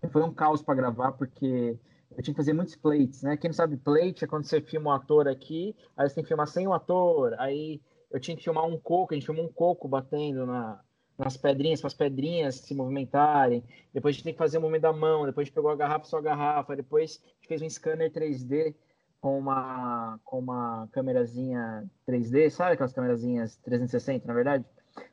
foi um caos para gravar, porque eu tinha que fazer muitos plates, né? Quem não sabe, plate é quando você filma um ator aqui, aí você tem que filmar sem o ator, aí eu tinha que filmar um coco, a gente filmou um coco batendo na, nas pedrinhas, para as pedrinhas se movimentarem. Depois a gente tem que fazer o movimento da mão, depois a gente pegou a garrafa, só a garrafa, depois a gente fez um scanner 3D com uma, com uma câmerazinha 3D, sabe aquelas câmerazinhas 360, na verdade?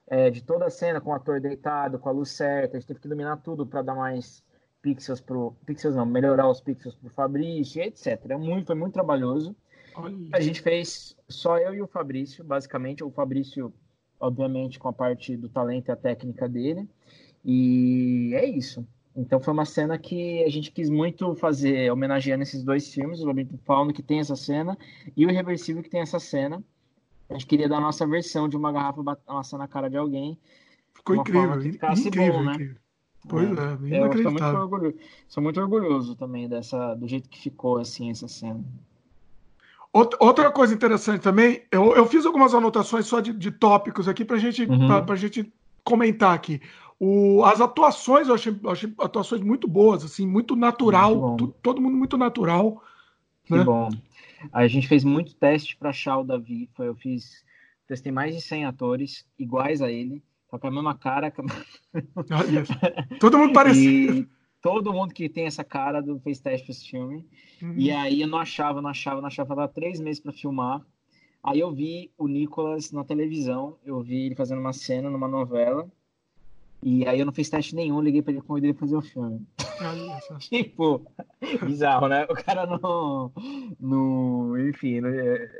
É, de toda a cena, com o ator deitado, com a luz certa, a gente teve que iluminar tudo para dar mais pixels pro. Pixels não, melhorar os pixels pro Fabrício, etc. É muito, foi muito trabalhoso. Olha. A gente fez só eu e o Fabrício, basicamente. O Fabrício, obviamente, com a parte do talento e a técnica dele. E é isso. Então foi uma cena que a gente quis muito fazer, homenageando esses dois filmes, o Labirinto Fauno, que tem essa cena, e o Irreversível, que tem essa cena. A gente queria dar a nossa versão de uma garrafa amassando na cara de alguém. Ficou incrível, incrível, bom, né? incrível. Pois é, é eu sou muito, orgulhoso, sou muito orgulhoso também dessa, do jeito que ficou assim essa cena. Outra coisa interessante também, eu, eu fiz algumas anotações só de, de tópicos aqui para gente, uhum. a gente comentar aqui. O, as atuações, eu achei, achei atuações muito boas, assim, muito natural, muito todo mundo muito natural. Que né? bom. A gente fez muito teste para achar o Davi. Foi, eu fiz, testei mais de 100 atores iguais a ele, só com a mesma cara. Ah, [LAUGHS] todo mundo parecido. Todo mundo que tem essa cara do, fez teste para esse filme. Uhum. E aí eu não achava, não achava, não achava. Dar três meses para filmar. Aí eu vi o Nicolas na televisão, eu vi ele fazendo uma cena numa novela. E aí eu não fiz teste nenhum, liguei pra ele convidei ele fazer o filme. [LAUGHS] tipo, bizarro, né? O cara não. no enfim, né?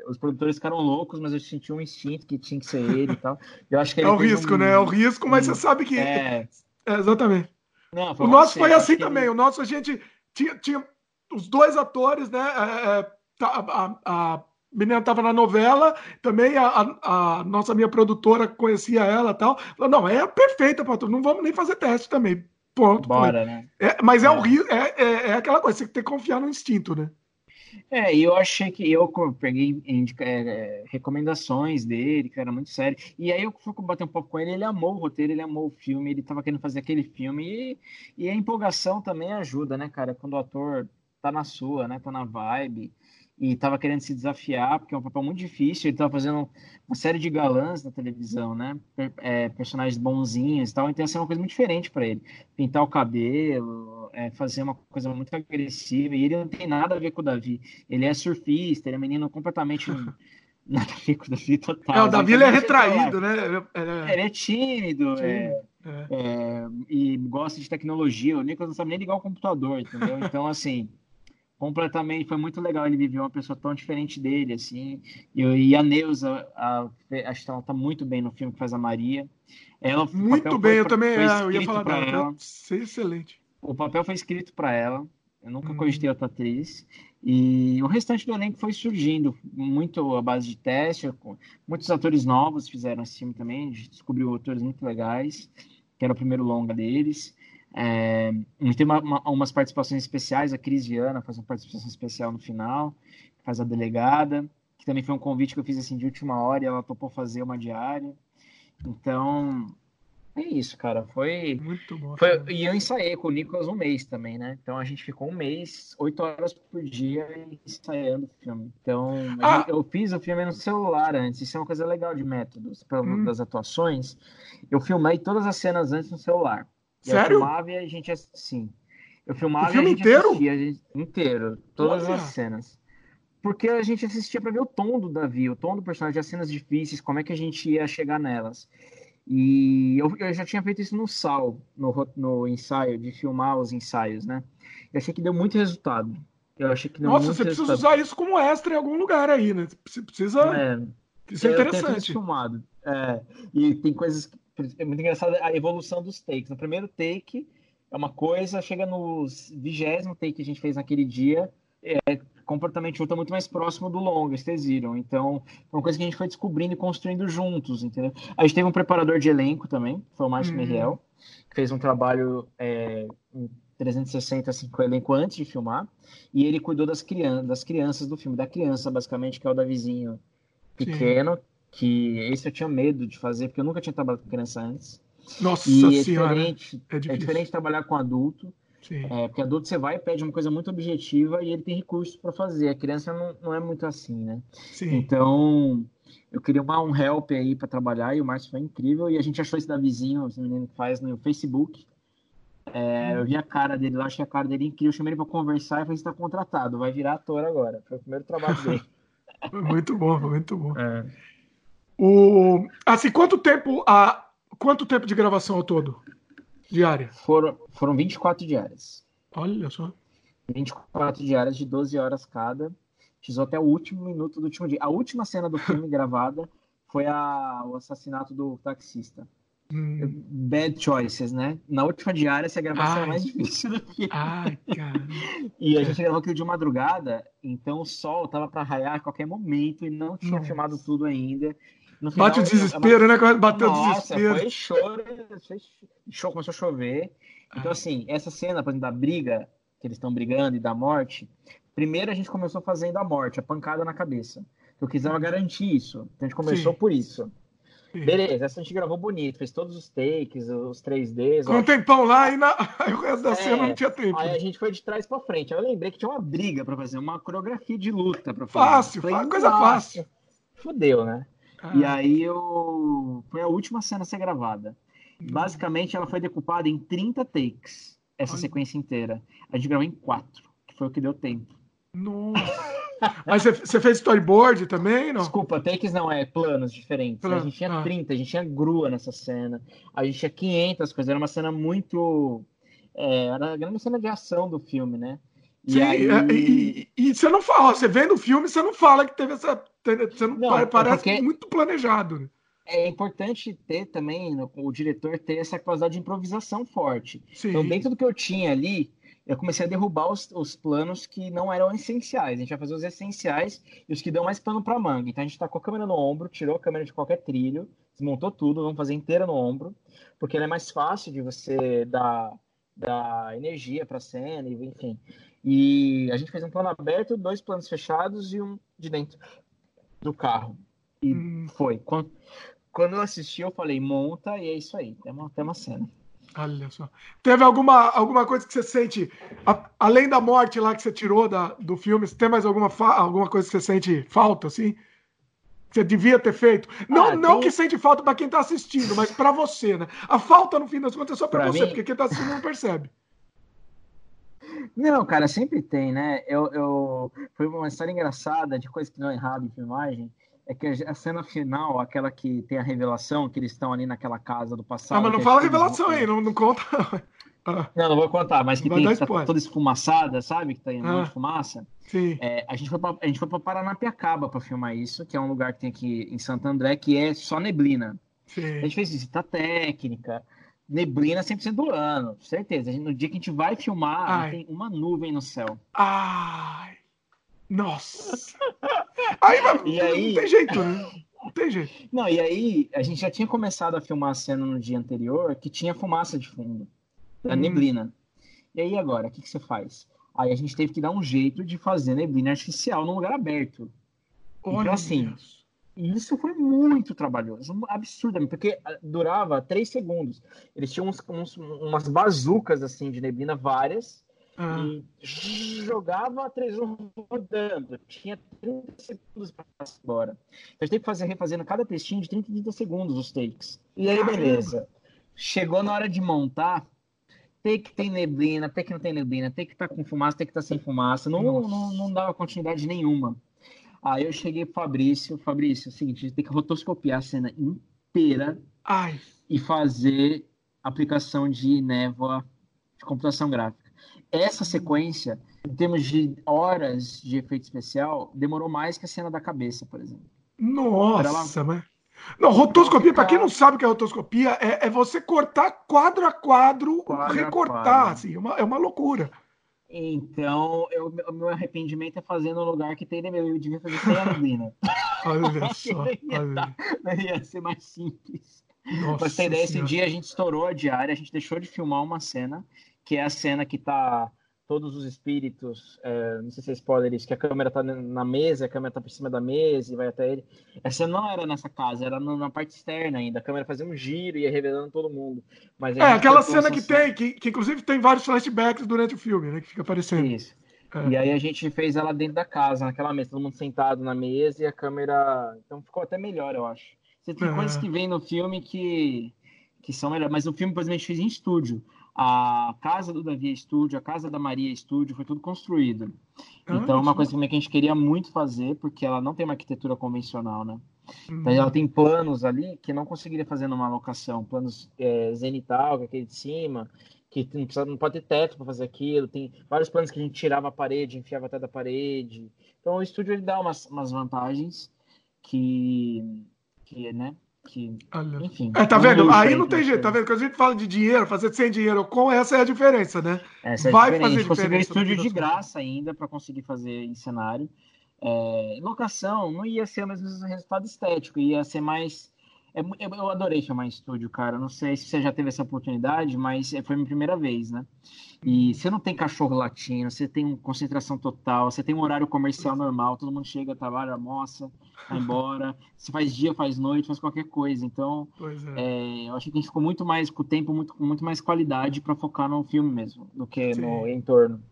os produtores ficaram loucos, mas eu senti um instinto que tinha que ser ele e tal. Eu acho que é o risco, um... né? É o risco, mas um... você sabe que. É, é exatamente. Não, o nosso foi assim também. Ele... O nosso a gente tinha, tinha os dois atores, né? É, é tá, a, a, a menina estava na novela, também a, a, a, nossa minha produtora conhecia ela tal. Falou, não, é perfeita para tu, não vamos nem fazer teste também. Ponto. Bora, né? É, mas é, é. o é, é, é aquela coisa, você tem que ter que confiar no instinto, né? É, e eu achei que eu peguei indica, é, é, recomendações dele, que era muito sério. E aí eu fui bater um pouco com ele, ele amou o roteiro, ele amou o filme, ele tava querendo fazer aquele filme. E, e a empolgação também ajuda, né, cara? Quando o ator tá na sua, né? Tá na vibe e estava querendo se desafiar, porque é um papel muito difícil. Ele estava fazendo uma série de galãs na televisão, né? É, personagens bonzinhos e tal. Então ia ser uma coisa muito diferente para ele. Pintar o cabelo, é, fazer uma coisa muito agressiva. E ele não tem nada a ver com o Davi. Ele é surfista, ele é menino completamente. [LAUGHS] nada a ver com o Davi total. É, o Davi ele é retraído, né? É... Ele é tímido, é, é. e gosta de tecnologia. O Nicolas não sabe nem ligar o computador, entendeu? Então, assim completamente, foi muito legal ele viver uma pessoa tão diferente dele, assim, e, e a Neuza, a, acho que ela tá muito bem no filme que faz a Maria. Ela, muito bem, foi, eu também, é, eu ia falar dela, ela. excelente. O papel foi escrito para ela, eu nunca hum. cogitei outra atriz, e o restante do elenco foi surgindo, muito à base de teste, muitos atores novos fizeram esse filme também, a gente descobriu atores muito legais, que era o primeiro longa deles, é, a gente tem uma, uma, umas participações especiais, a Cris Viana faz uma participação especial no final, faz a delegada, que também foi um convite que eu fiz assim de última hora e ela topou fazer uma diária. Então, é isso, cara. Foi. Muito bom. Foi, e eu ensaiei com o Nicolas um mês também, né? Então a gente ficou um mês, oito horas por dia ensaiando o filme. Então ah. gente, eu fiz o filme no celular antes. Isso é uma coisa legal de métodos hum. das atuações. Eu filmei todas as cenas antes no celular. Sério? Eu filmava e a gente assim. Eu filmava o filme e a gente inteiro? assistia, gente, inteiro, todas Olha. as cenas. Porque a gente assistia para ver o tom do Davi, o tom do personagem, as cenas difíceis, como é que a gente ia chegar nelas. E eu, eu já tinha feito isso no Sal, no, no ensaio, de filmar os ensaios, né? Eu achei que deu muito resultado. Eu achei que deu Nossa, você resultado. precisa usar isso como extra em algum lugar aí, né? Você precisa. É, isso é interessante. filmado. É, e tem coisas que é muito engraçado a evolução dos takes. No primeiro take é uma coisa, chega no vigésimo take que a gente fez naquele dia, é comportamento junto muito mais próximo do longa, vocês viram. Então, foi uma coisa que a gente foi descobrindo e construindo juntos, entendeu? A gente teve um preparador de elenco também, foi o Márcio uhum. Meriel, que fez um trabalho é, 360 assim, com o elenco antes de filmar, e ele cuidou das, crian das crianças do filme, da criança, basicamente, que é o da vizinho pequeno, Sim que esse eu tinha medo de fazer, porque eu nunca tinha trabalhado com criança antes. Nossa e é senhora, diferente, é, é, diferente trabalhar com adulto. É, porque adulto você vai e pede uma coisa muito objetiva e ele tem recursos para fazer. A criança não, não é muito assim, né? Sim. Então, eu queria uma, um help aí para trabalhar e o Márcio foi incrível. E a gente achou esse da vizinho, esse menino que faz no Facebook. É, eu vi a cara dele lá, achei a cara dele incrível. Eu chamei ele para conversar e falei: está contratado, vai virar ator agora. Foi o primeiro trabalho dele. [LAUGHS] muito bom, muito bom. É. O, assim, quanto tempo a quanto tempo de gravação ao todo? Diária? Foram, foram 24 diárias. Olha só. 24 diárias de 12 horas cada. Fiz até o último minuto do último dia. A última cena do filme [LAUGHS] gravada foi a, o assassinato do taxista. Hum. Bad choices, né? Na última diária, você grava a cena mais difícil do filme. Ai, cara. e a gente gravou aquilo de madrugada, então o sol tava para raiar a qualquer momento e não tinha Nossa. filmado tudo ainda. Final, Bate o desespero, né? Bateu Nossa, o desespero. Foi choro, foi começou a chover. Então, assim, essa cena, por exemplo, da briga, que eles estão brigando e da morte, primeiro a gente começou fazendo a morte, a pancada na cabeça. Eu quisava garantir isso. Então a gente começou Sim. por isso. Sim. Beleza, essa a gente gravou bonito, fez todos os takes, os 3Ds. Com um tempão lá e na... [LAUGHS] aí o resto da é, cena não tinha tempo. Aí a gente foi de trás pra frente. Aí eu lembrei que tinha uma briga pra fazer, uma coreografia de luta pra fazer. Fácil, Falei, coisa fácil. Fudeu, né? E aí eu. Foi a última cena a ser gravada. Uhum. Basicamente, ela foi decupada em 30 takes, essa Ai. sequência inteira. A gente gravou em 4, que foi o que deu tempo. Nossa! [LAUGHS] Mas você fez storyboard também, não? Desculpa, takes não, é planos diferentes. A gente tinha ah. 30, a gente tinha grua nessa cena. A gente tinha 500 coisas. Era uma cena muito... É, era a grande cena de ação do filme, né? E Sim, aí... É, e, e, e, você não fala, você vendo o filme, você não fala que teve essa. Você não, não parece porque... muito planejado. Né? é importante ter também, o diretor ter essa capacidade de improvisação forte. Sim. Então, dentro do que eu tinha ali, eu comecei a derrubar os, os, planos que não eram essenciais. A gente vai fazer os essenciais e os que dão mais pano para manga. Então a gente tá com a câmera no ombro, tirou a câmera de qualquer trilho, desmontou tudo, vamos fazer inteira no ombro, porque ela é mais fácil de você dar, dar energia para a cena, enfim. E a gente fez um plano aberto, dois planos fechados e um de dentro do carro. E hum. foi. Quando, quando eu assisti, eu falei, monta e é isso aí, tem uma, tem uma cena. Olha só. Teve alguma, alguma coisa que você sente, a, além da morte lá que você tirou da, do filme, tem mais alguma, alguma coisa que você sente falta, assim? Você devia ter feito? Não, ah, não tem... que sente falta para quem tá assistindo, mas para você, né? A falta, no fim das contas, é só para você, mim... porque quem tá assistindo não percebe. Não, cara, sempre tem, né? Eu, eu... Foi uma história engraçada de coisa que não é errado em filmagem é que a cena final, aquela que tem a revelação, que eles estão ali naquela casa do passado. Ah, mas não fala revelação aí, não, não conta. [LAUGHS] Ah. Não, não vou contar, mas que tem que tá toda esfumaçada, sabe? Que tá em ah. de fumaça. Sim. É, a, gente foi pra, a gente foi pra Paranapiacaba pra filmar isso, que é um lugar que tem aqui em Santo André, que é só neblina. Sim. A gente fez visita técnica, neblina 100% do ano, certeza. Gente, no dia que a gente vai filmar, tem uma nuvem no céu. Ai. Nossa! [LAUGHS] Aí, e aí... não tem jeito, né? Não tem jeito. Não, e aí a gente já tinha começado a filmar a cena no dia anterior que tinha fumaça de fundo, da hum. neblina. E aí agora, o que, que você faz? Aí a gente teve que dar um jeito de fazer neblina artificial num lugar aberto. Olha então, assim, Deus. Isso foi muito trabalhoso, absurdamente, porque ah, durava três segundos. Eles tinham uns, uns, umas bazucas assim de neblina, várias, ah. E jogava três rodando. Tinha 30 segundos para embora. Então a gente tem que fazer refazendo cada textinho de 30 30 segundos os takes. E aí, beleza. Chegou na hora de montar. Tem que tem neblina, tem que não tem neblina, tem que estar tá com fumaça, tem que estar tá sem fumaça. Não, não, não dava continuidade nenhuma. Aí eu cheguei pro Fabrício. Fabrício, é o seguinte, a gente tem que rotoscopiar a cena inteira Ai. e fazer aplicação de névoa de computação gráfica essa sequência, em termos de horas de efeito especial, demorou mais que a cena da cabeça, por exemplo. Nossa, mas. Não, rotoscopia, para quem não sabe o que é rotoscopia, é, é você cortar quadro a quadro, quadro recortar, a quadro. assim, é uma, é uma loucura. Então, eu, o meu arrependimento é fazer no lugar que tem neblina. Eu devia fazer sem a neblina. [LAUGHS] olha só. [LAUGHS] Olha. Ia ser mais simples. Nossa Mas tem ideia, esse dia a gente estourou a diária, a gente deixou de filmar uma cena que é a cena que tá todos os espíritos, é, não sei se é spoiler isso, que a câmera tá na mesa, a câmera tá por cima da mesa e vai até ele. Essa não era nessa casa, era na parte externa ainda. A câmera fazia um giro e ia revelando todo mundo. Mas é, aquela cena que tem, que, que inclusive tem vários flashbacks durante o filme, né? Que fica aparecendo. Isso. É. E aí a gente fez ela dentro da casa, naquela mesa, todo mundo sentado na mesa e a câmera. Então ficou até melhor, eu acho. Você tem é. coisas que vem no filme que, que são melhores. Mas o filme, por exemplo, a gente fez em estúdio. A casa do Davi estúdio, a casa da Maria estúdio, foi tudo construído. Ah, então, uma coisa também que a gente queria muito fazer, porque ela não tem uma arquitetura convencional, né? Então, ela tem planos ali que não conseguiria fazer numa locação. Planos é, zenital, que é aquele de cima, que não, precisa, não pode ter teto para fazer aquilo. Tem vários planos que a gente tirava a parede, enfiava até da parede. Então, o estúdio ele dá umas, umas vantagens que, que né, que, enfim. É, tá vendo? Aí não tem jeito, tá vendo? Quando a gente fala de dinheiro, fazer sem dinheiro com, essa é a diferença, né? Essa é Vai diferente. fazer diferença. Conseguir estúdio de graça ainda para conseguir fazer em cenário. É, locação não ia ser o mesmo resultado estético, ia ser mais é, eu adorei chamar em estúdio, cara. Não sei se você já teve essa oportunidade, mas é, foi a minha primeira vez, né? E você não tem cachorro latino, você tem concentração total, você tem um horário comercial normal, todo mundo chega, trabalha, almoça, vai embora. [LAUGHS] Você faz dia, faz noite, faz qualquer coisa. Então, é. É, eu acho que a gente ficou muito mais com o tempo, muito, muito mais qualidade para focar no filme mesmo, do que Sim. no entorno.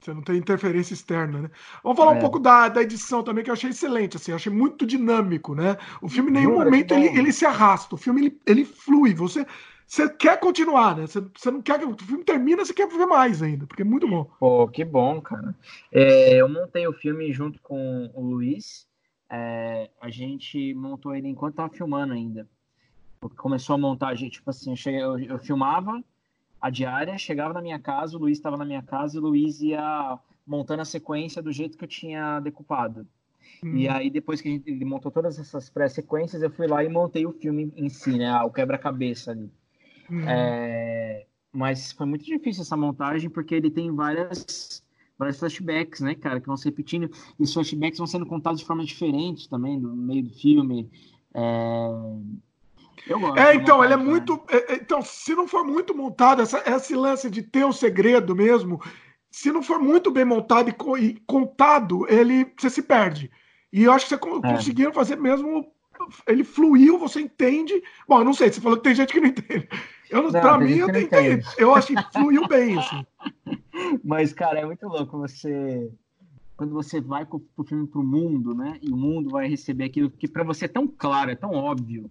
Você não tem interferência externa, né? Vamos falar é. um pouco da, da edição também, que eu achei excelente, assim, eu achei muito dinâmico, né? O filme em nenhum Jura, momento ele, ele se arrasta, o filme ele, ele flui, você, você quer continuar, né? Você, você não quer que o filme termine, você quer ver mais ainda, porque é muito bom. Pô, que bom, cara. É, eu montei o filme junto com o Luiz, é, a gente montou ele enquanto tava filmando ainda. Começou a montar, gente, tipo assim, eu, eu filmava, a diária, chegava na minha casa, o Luiz estava na minha casa e o Luiz ia montando a sequência do jeito que eu tinha decupado. Hum. E aí, depois que a gente, ele montou todas essas pré-sequências, eu fui lá e montei o filme em si, né? O quebra-cabeça ali. Hum. É... Mas foi muito difícil essa montagem, porque ele tem várias, vários flashbacks, né, cara, que vão se repetindo. E os flashbacks vão sendo contados de forma diferente também, no meio do filme. É... Eu gosto. É, então, ele é muito. É, é, então, se não for muito montado, essa, esse lance de ter o um segredo mesmo, se não for muito bem montado e, e, contado, ele você se perde. E eu acho que você é. conseguiram fazer mesmo. Ele fluiu, você entende. Bom, eu não sei, você falou que tem gente que não entende. Eu, não, pra mim, eu entendi. Eu acho que fluiu bem, assim. [LAUGHS] Mas, cara, é muito louco você. Quando você vai pro, pro filme pro mundo, né? E o mundo vai receber aquilo que para você é tão claro, é tão óbvio.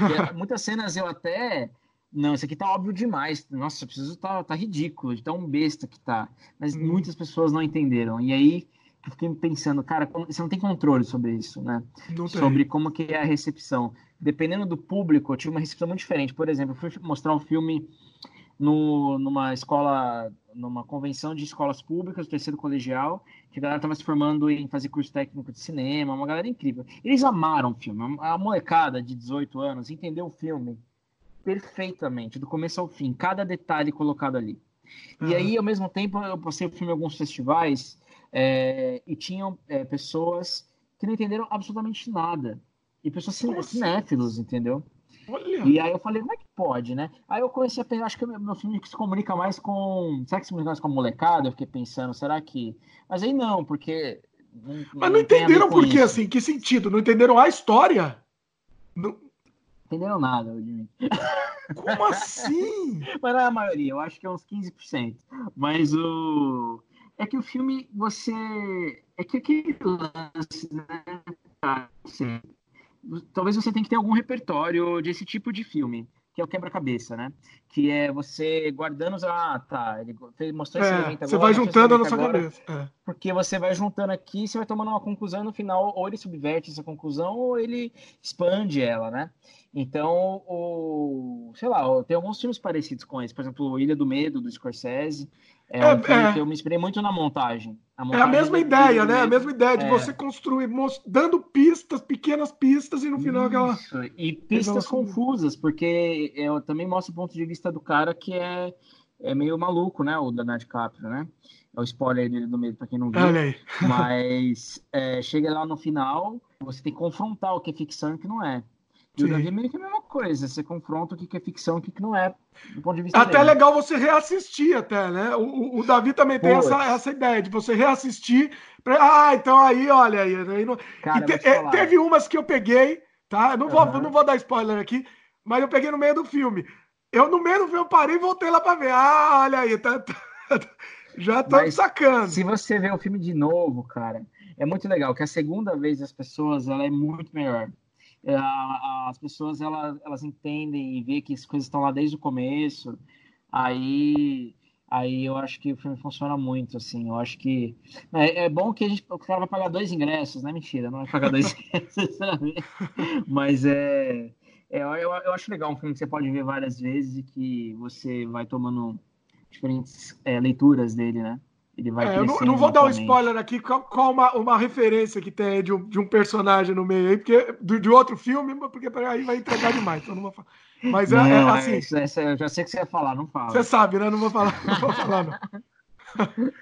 É, muitas cenas eu até. Não, isso aqui tá óbvio demais. Nossa, preciso tá, tá ridículo, de tão besta que tá. Mas hum. muitas pessoas não entenderam. E aí eu fiquei pensando, cara, você não tem controle sobre isso, né? Não sobre como que é a recepção. Dependendo do público, eu tive uma recepção muito diferente. Por exemplo, eu fui mostrar um filme no, numa escola, numa convenção de escolas públicas, terceiro colegial, que a galera estava se formando em fazer curso técnico de cinema, uma galera incrível. Eles amaram o filme. A molecada de 18 anos entendeu o filme perfeitamente, do começo ao fim, cada detalhe colocado ali. Uhum. E aí, ao mesmo tempo, eu passei o filme em alguns festivais é, e tinham é, pessoas que não entenderam absolutamente nada. E pessoas assim? cinéfilos, entendeu? Olha. E aí eu falei, como é que pode, né? Aí eu comecei a pensar, acho que meu filme se comunica mais com. Será que se comunica mais com a molecada? Eu fiquei pensando, será que. Mas aí não, porque. Não, Mas não, não entenderam por quê, assim? Que sentido? Não entenderam a história? Não entenderam nada, Jimmy. Como assim? [LAUGHS] Mas não é a maioria, eu acho que é uns 15%. Mas o é que o filme você é que aquele lance, né? Assim, talvez você tenha que ter algum repertório desse tipo de filme que é o quebra-cabeça, né? Que é você guardando os. Ah, tá. Ele mostrou esse é, elemento agora. Você vai juntando na sua cabeça. É. Porque você vai juntando aqui, você vai tomando uma conclusão no final, ou ele subverte essa conclusão, ou ele expande ela, né? Então, o, sei lá, tem alguns filmes parecidos com esse. Por exemplo, Ilha do Medo, do Scorsese. É, é, um é. que eu me inspirei muito na montagem. A montagem é a mesma ideia, né? A mesma ideia de é. você construir, dando pistas, pequenas pistas, e no final aquela. E pistas confusas, porque eu também mostra o ponto de vista do cara que é, é meio maluco, né? O Leonardo DiCaprio, né? É o spoiler dele do meio, pra quem não viu. Olha aí. Mas é, chega lá no final, você tem que confrontar o que é ficção e o que não é. E o Davi meio que é a mesma coisa, você confronta o que é ficção e o que não é, do ponto de vista Até dele. legal você reassistir, até, né? O, o Davi também tem essa, essa ideia de você reassistir. Pra... Ah, então aí, olha aí. aí não... Cara, te, é, teve umas que eu peguei, tá? Eu não, vou, uhum. não vou dar spoiler aqui, mas eu peguei no meio do filme. Eu, no meio do filme, parei e voltei lá pra ver. Ah, olha aí, tá, tá, [LAUGHS] já tô mas, sacando. Se você ver o filme de novo, cara, é muito legal, que a segunda vez as pessoas, ela é muito melhor. É, as pessoas elas, elas entendem e vê que as coisas estão lá desde o começo. Aí, aí eu acho que o filme funciona muito, assim. Eu acho que é, é bom que a gente, o cara vai pagar dois ingressos, né? Mentira, não vai pagar dois [LAUGHS] ingressos, mas é, é eu, eu acho legal um filme que você pode ver várias vezes e que você vai tomando diferentes é, leituras dele, né? Ele vai é, eu não, não vou dar um spoiler aqui, qual, qual uma, uma referência que tem de um, de um personagem no meio aí, porque, de, de outro filme, porque aí vai entregar demais, então não vou falar. Mas é, é não, é assim. Eu já sei que você ia falar, não fala. Você sabe, né? Não vou falar, não vou falar, não. [LAUGHS]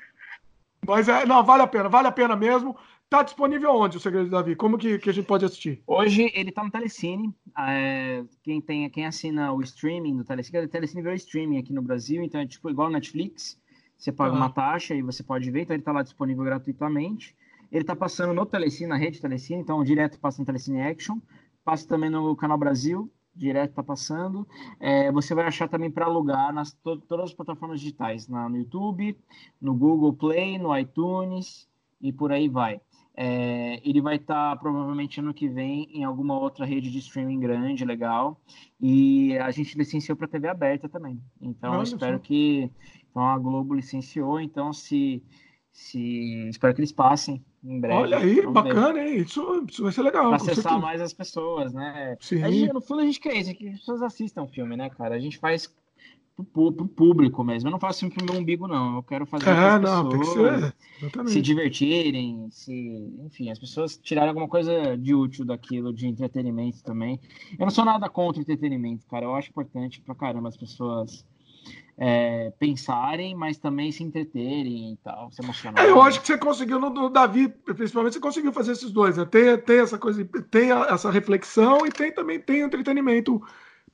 Mas é, não, vale a pena, vale a pena mesmo. Tá disponível onde o Segredo de Davi? Como que, que a gente pode assistir? Hoje ele tá no Telecine. É, quem, tem, quem assina o streaming do Telecine, o Telecine virou streaming aqui no Brasil, então é tipo igual Netflix. Você paga uhum. uma taxa e você pode ver, então ele está lá disponível gratuitamente. Ele está passando no Telecine, na rede Telecine, então direto passa no Telecine Action. Passa também no Canal Brasil, direto está passando. É, você vai achar também para alugar nas to todas as plataformas digitais, na, no YouTube, no Google Play, no iTunes e por aí vai. É, ele vai estar tá, provavelmente ano que vem em alguma outra rede de streaming grande, legal. E a gente licenciou para TV aberta também. Então, eu espero que então a Globo licenciou, então se, se espero que eles passem em breve. Olha aí, bacana, hein? Isso, isso vai ser legal. Pra acessar mais as pessoas, né? Sim. Gente, no fundo a gente quer isso, que as pessoas assistam o filme, né, cara? A gente faz pro, pro público mesmo. Eu não faço filme pro meu umbigo, não. Eu quero fazer é, não, tem que ser. se divertirem, se, enfim, as pessoas tirarem alguma coisa de útil daquilo, de entretenimento também. Eu não sou nada contra entretenimento, cara. Eu acho importante pra caramba as pessoas é, pensarem, mas também se entreterem e tal, se emocionarem. É, eu acho que você conseguiu no, no, Davi, principalmente, você conseguiu fazer esses dois. Né? Tem, tem essa coisa, tem essa reflexão e tem também tem entretenimento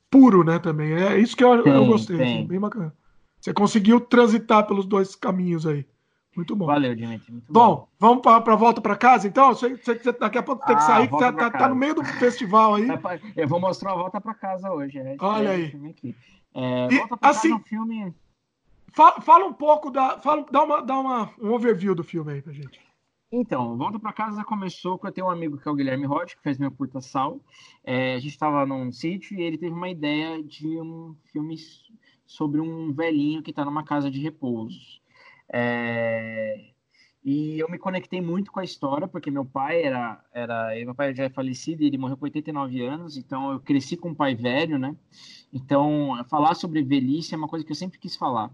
puro, né? Também. É isso que eu, tem, eu gostei, assim, bem bacana. Você conseguiu transitar pelos dois caminhos aí. Muito bom. Valeu, Dimitri. Muito bom, bom. vamos para a volta para casa, então? Você, você, daqui a pouco tem que ah, sair, que tá, tá, tá, no meio do festival aí. [LAUGHS] Eu vou mostrar a volta para casa hoje. É, Olha aí. É, e, assim, casa, filme... Fala, fala, um pouco da. Fala, dá uma, dá uma, um overview do filme aí pra gente. Então, Volta para Casa começou com eu tenho um amigo que é o Guilherme Rocha, que fez meu curta Sal. É, a gente estava num sítio e ele teve uma ideia de um filme sobre um velhinho que está numa casa de repouso. É, e eu me conectei muito com a história, porque meu pai era, era meu pai já é falecido, ele morreu com 89 anos, então eu cresci com um pai velho, né? Então, falar sobre velhice é uma coisa que eu sempre quis falar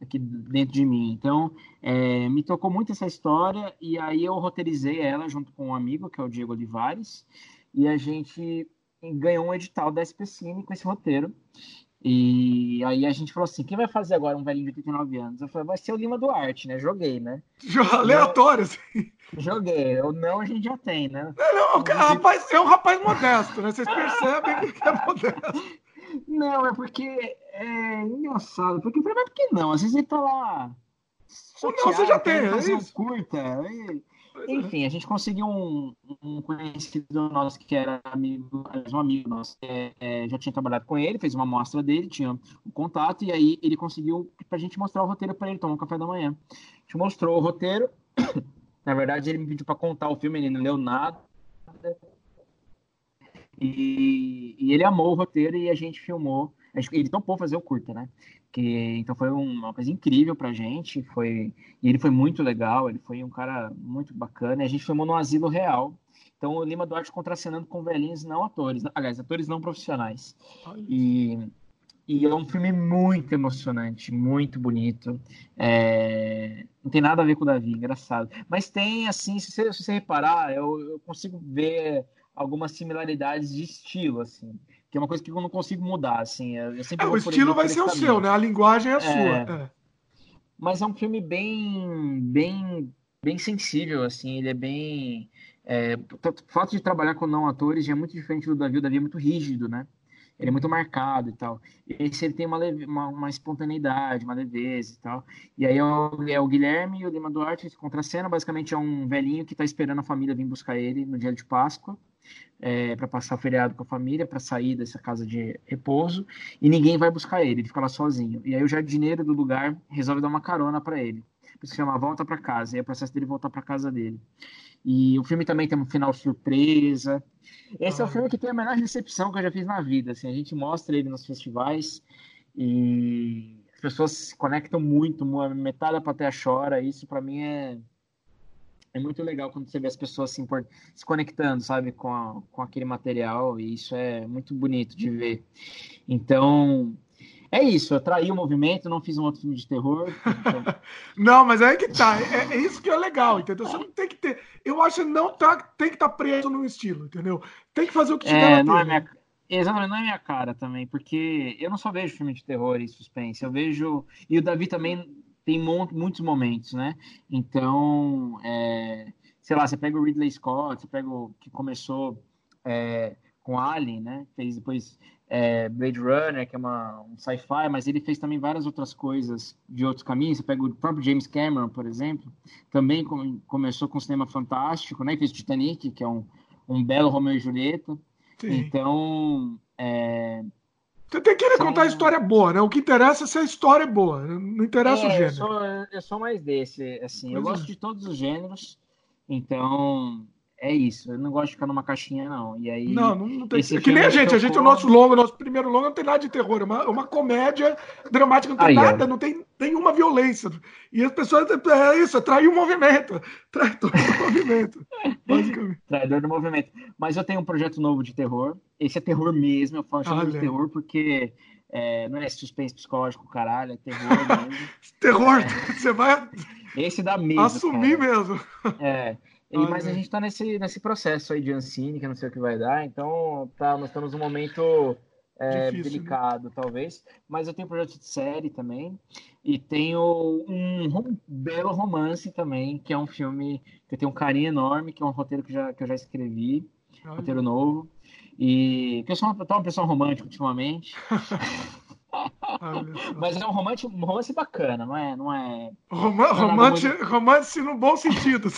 aqui dentro de mim. Então, é, me tocou muito essa história e aí eu roteirizei ela junto com um amigo, que é o Diego Olivares, e a gente ganhou um edital da SPCine com esse roteiro. E aí a gente falou assim, quem vai fazer agora um velhinho de 89 anos? Eu falei, vai ser o Lima Duarte, né? Joguei, né? Aleatório, assim. Joguei. O não a gente já tem, né? Não, não, rapaz, é um rapaz modesto, né? Vocês percebem que é modesto. [LAUGHS] Não, é porque é engraçado. Porque, primeiro, que não? Às vezes ele tá lá. Ou não, você já tem, é isso. curta. E, enfim, a gente conseguiu um, um, conhecido nosso que era amigo, um amigo nosso, é, é, já tinha trabalhado com ele, fez uma amostra dele, tinha um contato, e aí ele conseguiu pra gente mostrar o roteiro para ele, tomar um café da manhã. A gente mostrou o roteiro. [COUGHS] Na verdade, ele me pediu para contar o filme, ele não leu nada. E, e, ele amou o roteiro e a gente filmou. Ele topou fazer o curta, né? Que, então foi uma coisa incrível pra gente. Foi, e ele foi muito legal, ele foi um cara muito bacana. E a gente filmou no Asilo Real. Então o Lima Duarte contracenando com velhinhos não atores, aliás, atores não profissionais. E, e é um filme muito emocionante, muito bonito. É... Não tem nada a ver com o Davi, engraçado. Mas tem, assim, se você, se você reparar, eu, eu consigo ver algumas similaridades de estilo, assim. Que é uma coisa que eu não consigo mudar, assim. Eu sempre é, o estilo vai ser o seu, né? A linguagem é a é, sua. É. Mas é um filme bem, bem, bem sensível, assim. Ele é bem... É, o fato de trabalhar com não atores já é muito diferente do Davi. O Davi é muito rígido, né? ele é muito marcado e tal. E esse ele tem uma, leve, uma, uma, espontaneidade, uma leveza e tal. E aí é o, é o Guilherme e o Lima Duarte contra a cena. Basicamente é um velhinho que está esperando a família vir buscar ele no dia de Páscoa. É, para passar o feriado com a família, para sair dessa casa de repouso, e ninguém vai buscar ele, ele fica lá sozinho. E aí o jardineiro do lugar resolve dar uma carona para ele. Por isso chama Volta para Casa, e é o processo dele voltar para casa dele. E o filme também tem um final surpresa. Esse ah. é o filme que tem a menor recepção que eu já fiz na vida. Assim, a gente mostra ele nos festivais e as pessoas se conectam muito, metade da plateia chora. Isso para mim é é muito legal quando você vê as pessoas se, import... se conectando, sabe, com, a, com aquele material, e isso é muito bonito de ver. Então, é isso, eu traí o movimento, não fiz um outro filme de terror. Então... [LAUGHS] não, mas é que tá. É, é, isso que é legal, entendeu? Você não tem que ter. Eu acho que não tá, tem que estar tá preso no estilo, entendeu? Tem que fazer o que tiver é, não é minha, Exatamente, não é minha cara também, porque eu não só vejo filme de terror e suspense, eu vejo. E o Davi também tem muitos momentos, né? Então, é... sei lá, você pega o Ridley Scott, você pega o que começou é, com Alien, né? Fez depois é, Blade Runner, que é uma, um sci-fi, mas ele fez também várias outras coisas de outros caminhos. Você pega o próprio James Cameron, por exemplo, também com, começou com cinema fantástico, né? Fez Titanic, que é um, um belo Romeo e Julieta. Sim. Então, é... Você tem que contar a história boa, né? O que interessa é se a história é boa, não interessa é, o gênero. Eu sou, eu sou mais desse, assim, eu gosto é. de todos os gêneros, então é isso. Eu não gosto de ficar numa caixinha, não. E aí. Não, não, não tem. É que nem a gente. A gente, o nosso longo, o nosso primeiro longo não tem nada de terror. É uma, é uma comédia dramática, não tem aí, nada, não tem nenhuma violência. E as pessoas. É isso, é trair o movimento. [LAUGHS] Traidor do movimento. basicamente. Traidor do movimento. Mas eu tenho um projeto novo de terror. Esse é terror mesmo. Eu falo de terror porque É, não é suspense psicológico, caralho, é terror mesmo. [LAUGHS] terror, é. você vai. Esse dá medo. Assumir cara. mesmo. É. E, mas a gente tá nesse, nesse processo aí de Ancine, que eu não sei o que vai dar, então tá, nós estamos num momento é, Difícil, delicado, né? talvez. Mas eu tenho projeto de série também. E tenho um, um, belo romance também, que é um filme que eu tenho um carinho enorme, que é um roteiro que, já, que eu já escrevi, Olha. roteiro novo. E que eu sou uma, uma pessoa romântica ultimamente. [LAUGHS] Mas é um romance, um romance bacana, não é? Não é, Roma, romance, romance no bom sentido.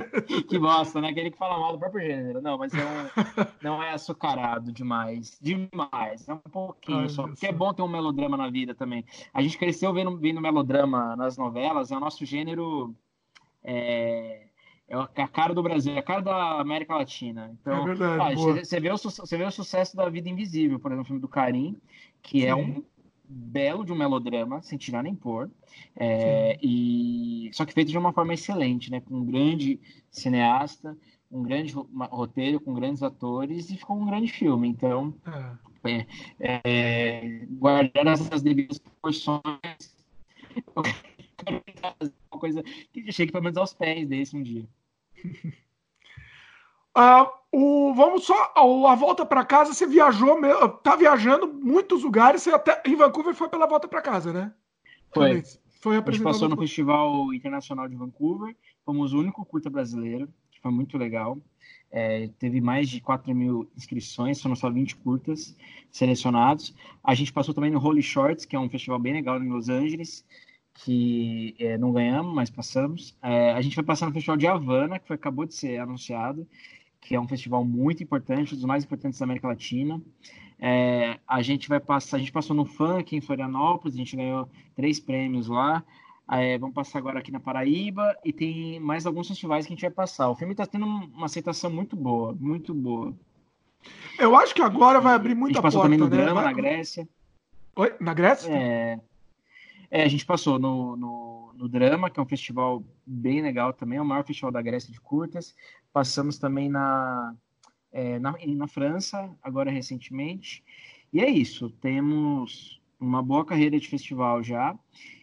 [LAUGHS] que bosta, né? Aquele que fala mal do próprio gênero. Não, mas é um, não é açucarado demais. Demais. É um pouquinho Ai, só. Porque é bom ter um melodrama na vida também. A gente cresceu vendo, vendo melodrama nas novelas, é o nosso gênero. É, é a cara do Brasil, é a cara da América Latina. Então, é verdade, ah, você, vê o, você vê o sucesso da Vida Invisível, por exemplo, o filme do Karim, que é Sim. é um belo de um melodrama, sem tirar nem pôr, é, e só que feito de uma forma excelente, né? Com um grande cineasta, um grande roteiro, com grandes atores, e ficou um grande filme. Então, é. É, é guardar essas devidas proporções, uma coisa que chegue pelo menos aos pés desse um dia. [LAUGHS] Uh, o, vamos só. A volta para casa, você viajou, tá viajando muitos lugares. Você até em Vancouver foi pela volta para casa, né? Foi. Foi a gente passou no Festival Internacional de Vancouver. Fomos o único curta brasileiro, que foi muito legal. É, teve mais de 4 mil inscrições, foram só 20 curtas selecionados. A gente passou também no Holy Shorts, que é um festival bem legal em Los Angeles, que é, não ganhamos, mas passamos. É, a gente vai passar no Festival de Havana, que foi, acabou de ser anunciado que é um festival muito importante, um dos mais importantes da América Latina. É, a gente vai passar, a gente passou no Funk em Florianópolis, a gente ganhou três prêmios lá. É, vamos passar agora aqui na Paraíba e tem mais alguns festivais que a gente vai passar. O filme está tendo uma aceitação muito boa, muito boa. Eu acho que agora vai abrir muita porta. A gente passou porta, também no né? Drama, vai... na Grécia. Oi? Na Grécia? É, é a gente passou no, no no Drama, que é um festival bem legal também, é o maior festival da Grécia de curtas. Passamos também na, é, na, na França, agora recentemente. E é isso, temos uma boa carreira de festival já.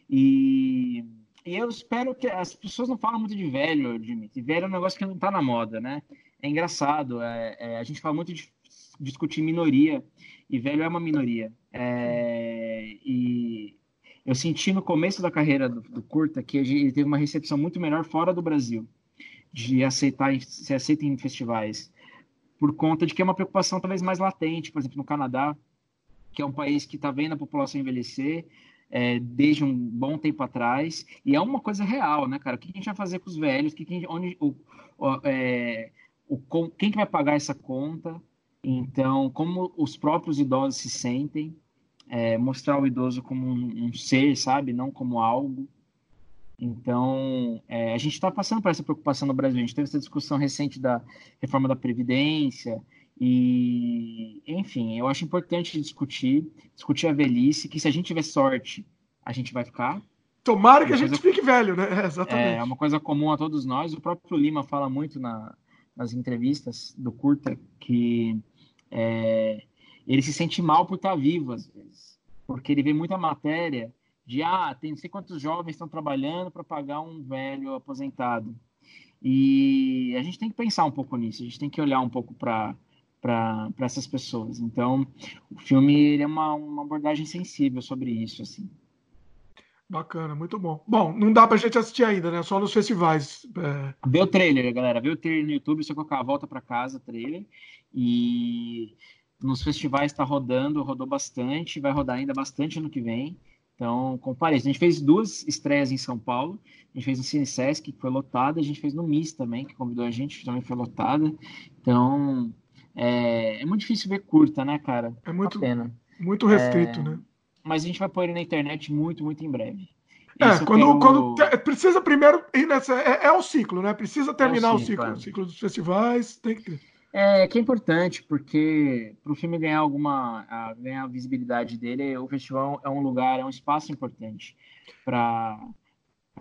E, e eu espero que as pessoas não falam muito de velho, Dimitri. Velho é um negócio que não está na moda, né? É engraçado. É, é, a gente fala muito de discutir minoria, e velho é uma minoria. É, e eu senti no começo da carreira do, do Curta que ele teve uma recepção muito melhor fora do Brasil, de aceitar, ser aceito em festivais, por conta de que é uma preocupação talvez mais latente, por exemplo, no Canadá, que é um país que está vendo a população envelhecer é, desde um bom tempo atrás, e é uma coisa real, né, cara? O que a gente vai fazer com os velhos? Que, que, onde, o, o, é, o, quem que vai pagar essa conta? Então, como os próprios idosos se sentem, é, mostrar o idoso como um, um, ser, sabe? Não como algo. Então, é, a gente está passando por essa preocupação no Brasil. A gente teve essa discussão recente da reforma da Previdência. E, enfim, eu acho importante discutir, discutir a velhice, que se a gente tiver sorte, a gente vai ficar. Tomara que a gente fique velho, né? [LAUGHS] É, exatamente. É uma coisa comum a todos nós. O próprio Lima fala muito na, nas entrevistas do Curta que é, ele se sente mal por estar vivo, às vezes. Porque ele vê muita matéria de, ah, tem não sei quantos jovens estão trabalhando para pagar um velho aposentado. E a gente tem que pensar um pouco nisso, a gente tem que olhar um pouco para para essas pessoas. Então, o filme ele é uma, uma abordagem sensível sobre isso, assim. Bacana, muito bom. Bom, não dá pra gente assistir ainda, né? Só nos festivais. É... Vê o trailer, galera. Vê o trailer no YouTube, você colocar a volta para casa, trailer. E nos festivais está rodando, rodou bastante, vai rodar ainda bastante ano que vem. Então, compare. A gente fez duas estreias em São Paulo. A gente fez no Cine Sesc, que foi lotada. A gente fez no MIS também, que convidou a gente, também foi lotada. Então, é, é muito difícil ver curta, né, cara? É muito, pena. muito restrito, é, né? Mas a gente vai pôr ele na internet muito, muito em breve. É, quando, quero... quando precisa primeiro ir nessa. É, é o ciclo, né? Precisa terminar é o ciclo. O ciclo, é. o ciclo dos festivais tem que. É, que é importante, porque para o filme ganhar alguma a, ganhar a visibilidade dele, o festival é um lugar, é um espaço importante para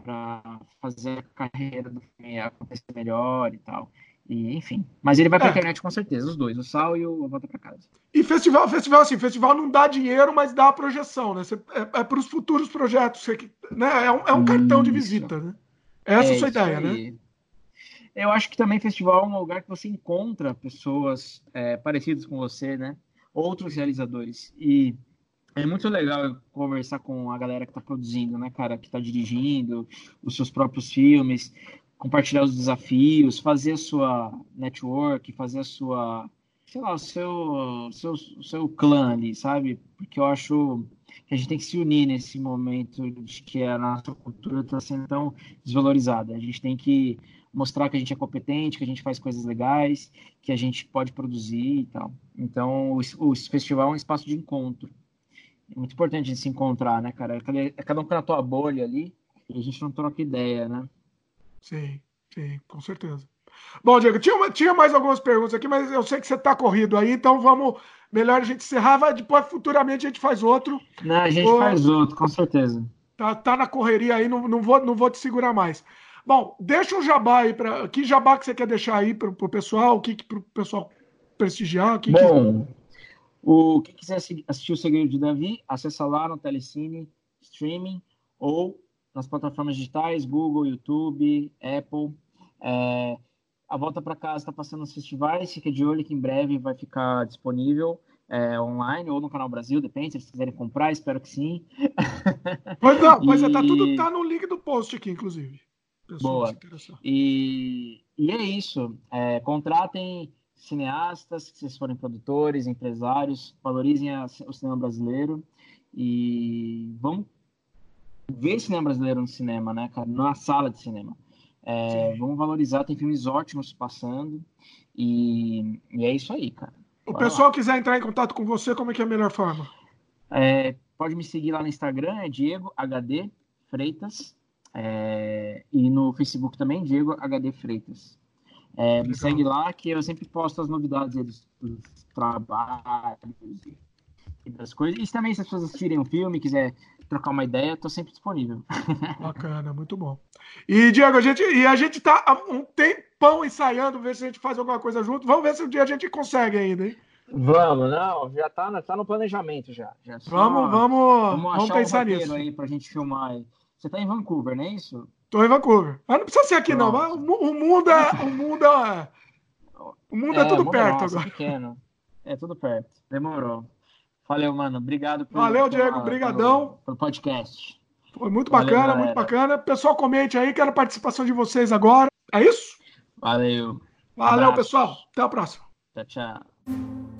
para fazer a carreira do filme acontecer melhor e tal. E, enfim. Mas ele vai pra é. internet com certeza, os dois, o Sal e o Volta para Casa. E festival, festival, assim, festival não dá dinheiro, mas dá a projeção, né? Você, é, é para os futuros projetos, você, né? É um, é um cartão de visita, né? Essa é a sua ideia, aí. né? Eu acho que também festival é um lugar que você encontra pessoas é, parecidas com você, né? Outros realizadores. E é muito legal conversar com a galera que está produzindo, né, cara? Que está dirigindo os seus próprios filmes, compartilhar os desafios, fazer a sua network, fazer a sua, sei lá, o seu, seu, seu clã ali, sabe? Porque eu acho que a gente tem que se unir nesse momento de que a nossa cultura está sendo tão desvalorizada. A gente tem que mostrar que a gente é competente, que a gente faz coisas legais, que a gente pode produzir e tal. Então, o, o festival é um espaço de encontro. É muito importante a gente se encontrar, né, cara? É cada um com a tua bolha ali e a gente não troca ideia, né? Sim, sim, com certeza. Bom, Diego, tinha, uma, tinha mais algumas perguntas aqui, mas eu sei que você está corrido aí, então vamos. Melhor a gente encerrar, vai, depois futuramente a gente faz outro. Não, a gente faz outro, com certeza. Tá, tá na correria aí, não, não, vou, não vou te segurar mais. Bom, deixa um jabá aí para que jabá que você quer deixar aí para o pessoal, o que para o pessoal prestigiar, que Bom, que... o que quiser assistir o Segredo de Davi, acessa lá no Telecine Streaming ou nas plataformas digitais, Google, YouTube, Apple. É, a volta para casa está passando nos festivais, fica de olho que em breve vai ficar disponível é, online ou no Canal Brasil, depende, se eles quiserem comprar, espero que sim. Pois não, pois é, tá tudo [LAUGHS] tá no link do post aqui, inclusive. Boa. E, e é isso. É, contratem cineastas, se vocês forem produtores, empresários, valorizem a, o cinema brasileiro e vamos ver cinema brasileiro no cinema, né, cara? Na sala de cinema. É, vamos valorizar, tem filmes ótimos passando e, e é isso aí, cara. O Bora pessoal lá. quiser entrar em contato com você, como é que é a melhor forma? É, pode me seguir lá no Instagram, é Diego HD Freitas. É, e no Facebook também, Diego HD Freitas. É, me segue lá que eu sempre posto as novidades dos, dos trabalhos e das coisas. E também, se as pessoas assistirem o um filme, quiser trocar uma ideia, estou sempre disponível. [LAUGHS] Bacana, muito bom. E, Diego, a gente, e a gente tá há um tempão ensaiando, ver se a gente faz alguma coisa junto. Vamos ver se um dia a gente consegue ainda, hein? Vamos, não, já tá, tá no planejamento já. já só, vamos, vamos, vamos, pensar um nisso. aí pra gente filmar aí. Você tá em Vancouver, não é isso? Tô em Vancouver. Mas não precisa ser aqui, não. O mundo é. O mundo é, o mundo é, é tudo perto nosso, agora. É pequeno. É tudo perto. Demorou. Valeu, mano. Obrigado. Por, Valeu, Diego. Obrigadão. Pelo, podcast. Foi muito Valeu, bacana, galera. muito bacana. Pessoal, comente aí. Quero a participação de vocês agora. É isso? Valeu. Valeu, Abraço. pessoal. Até a próxima. Tchau, tchau.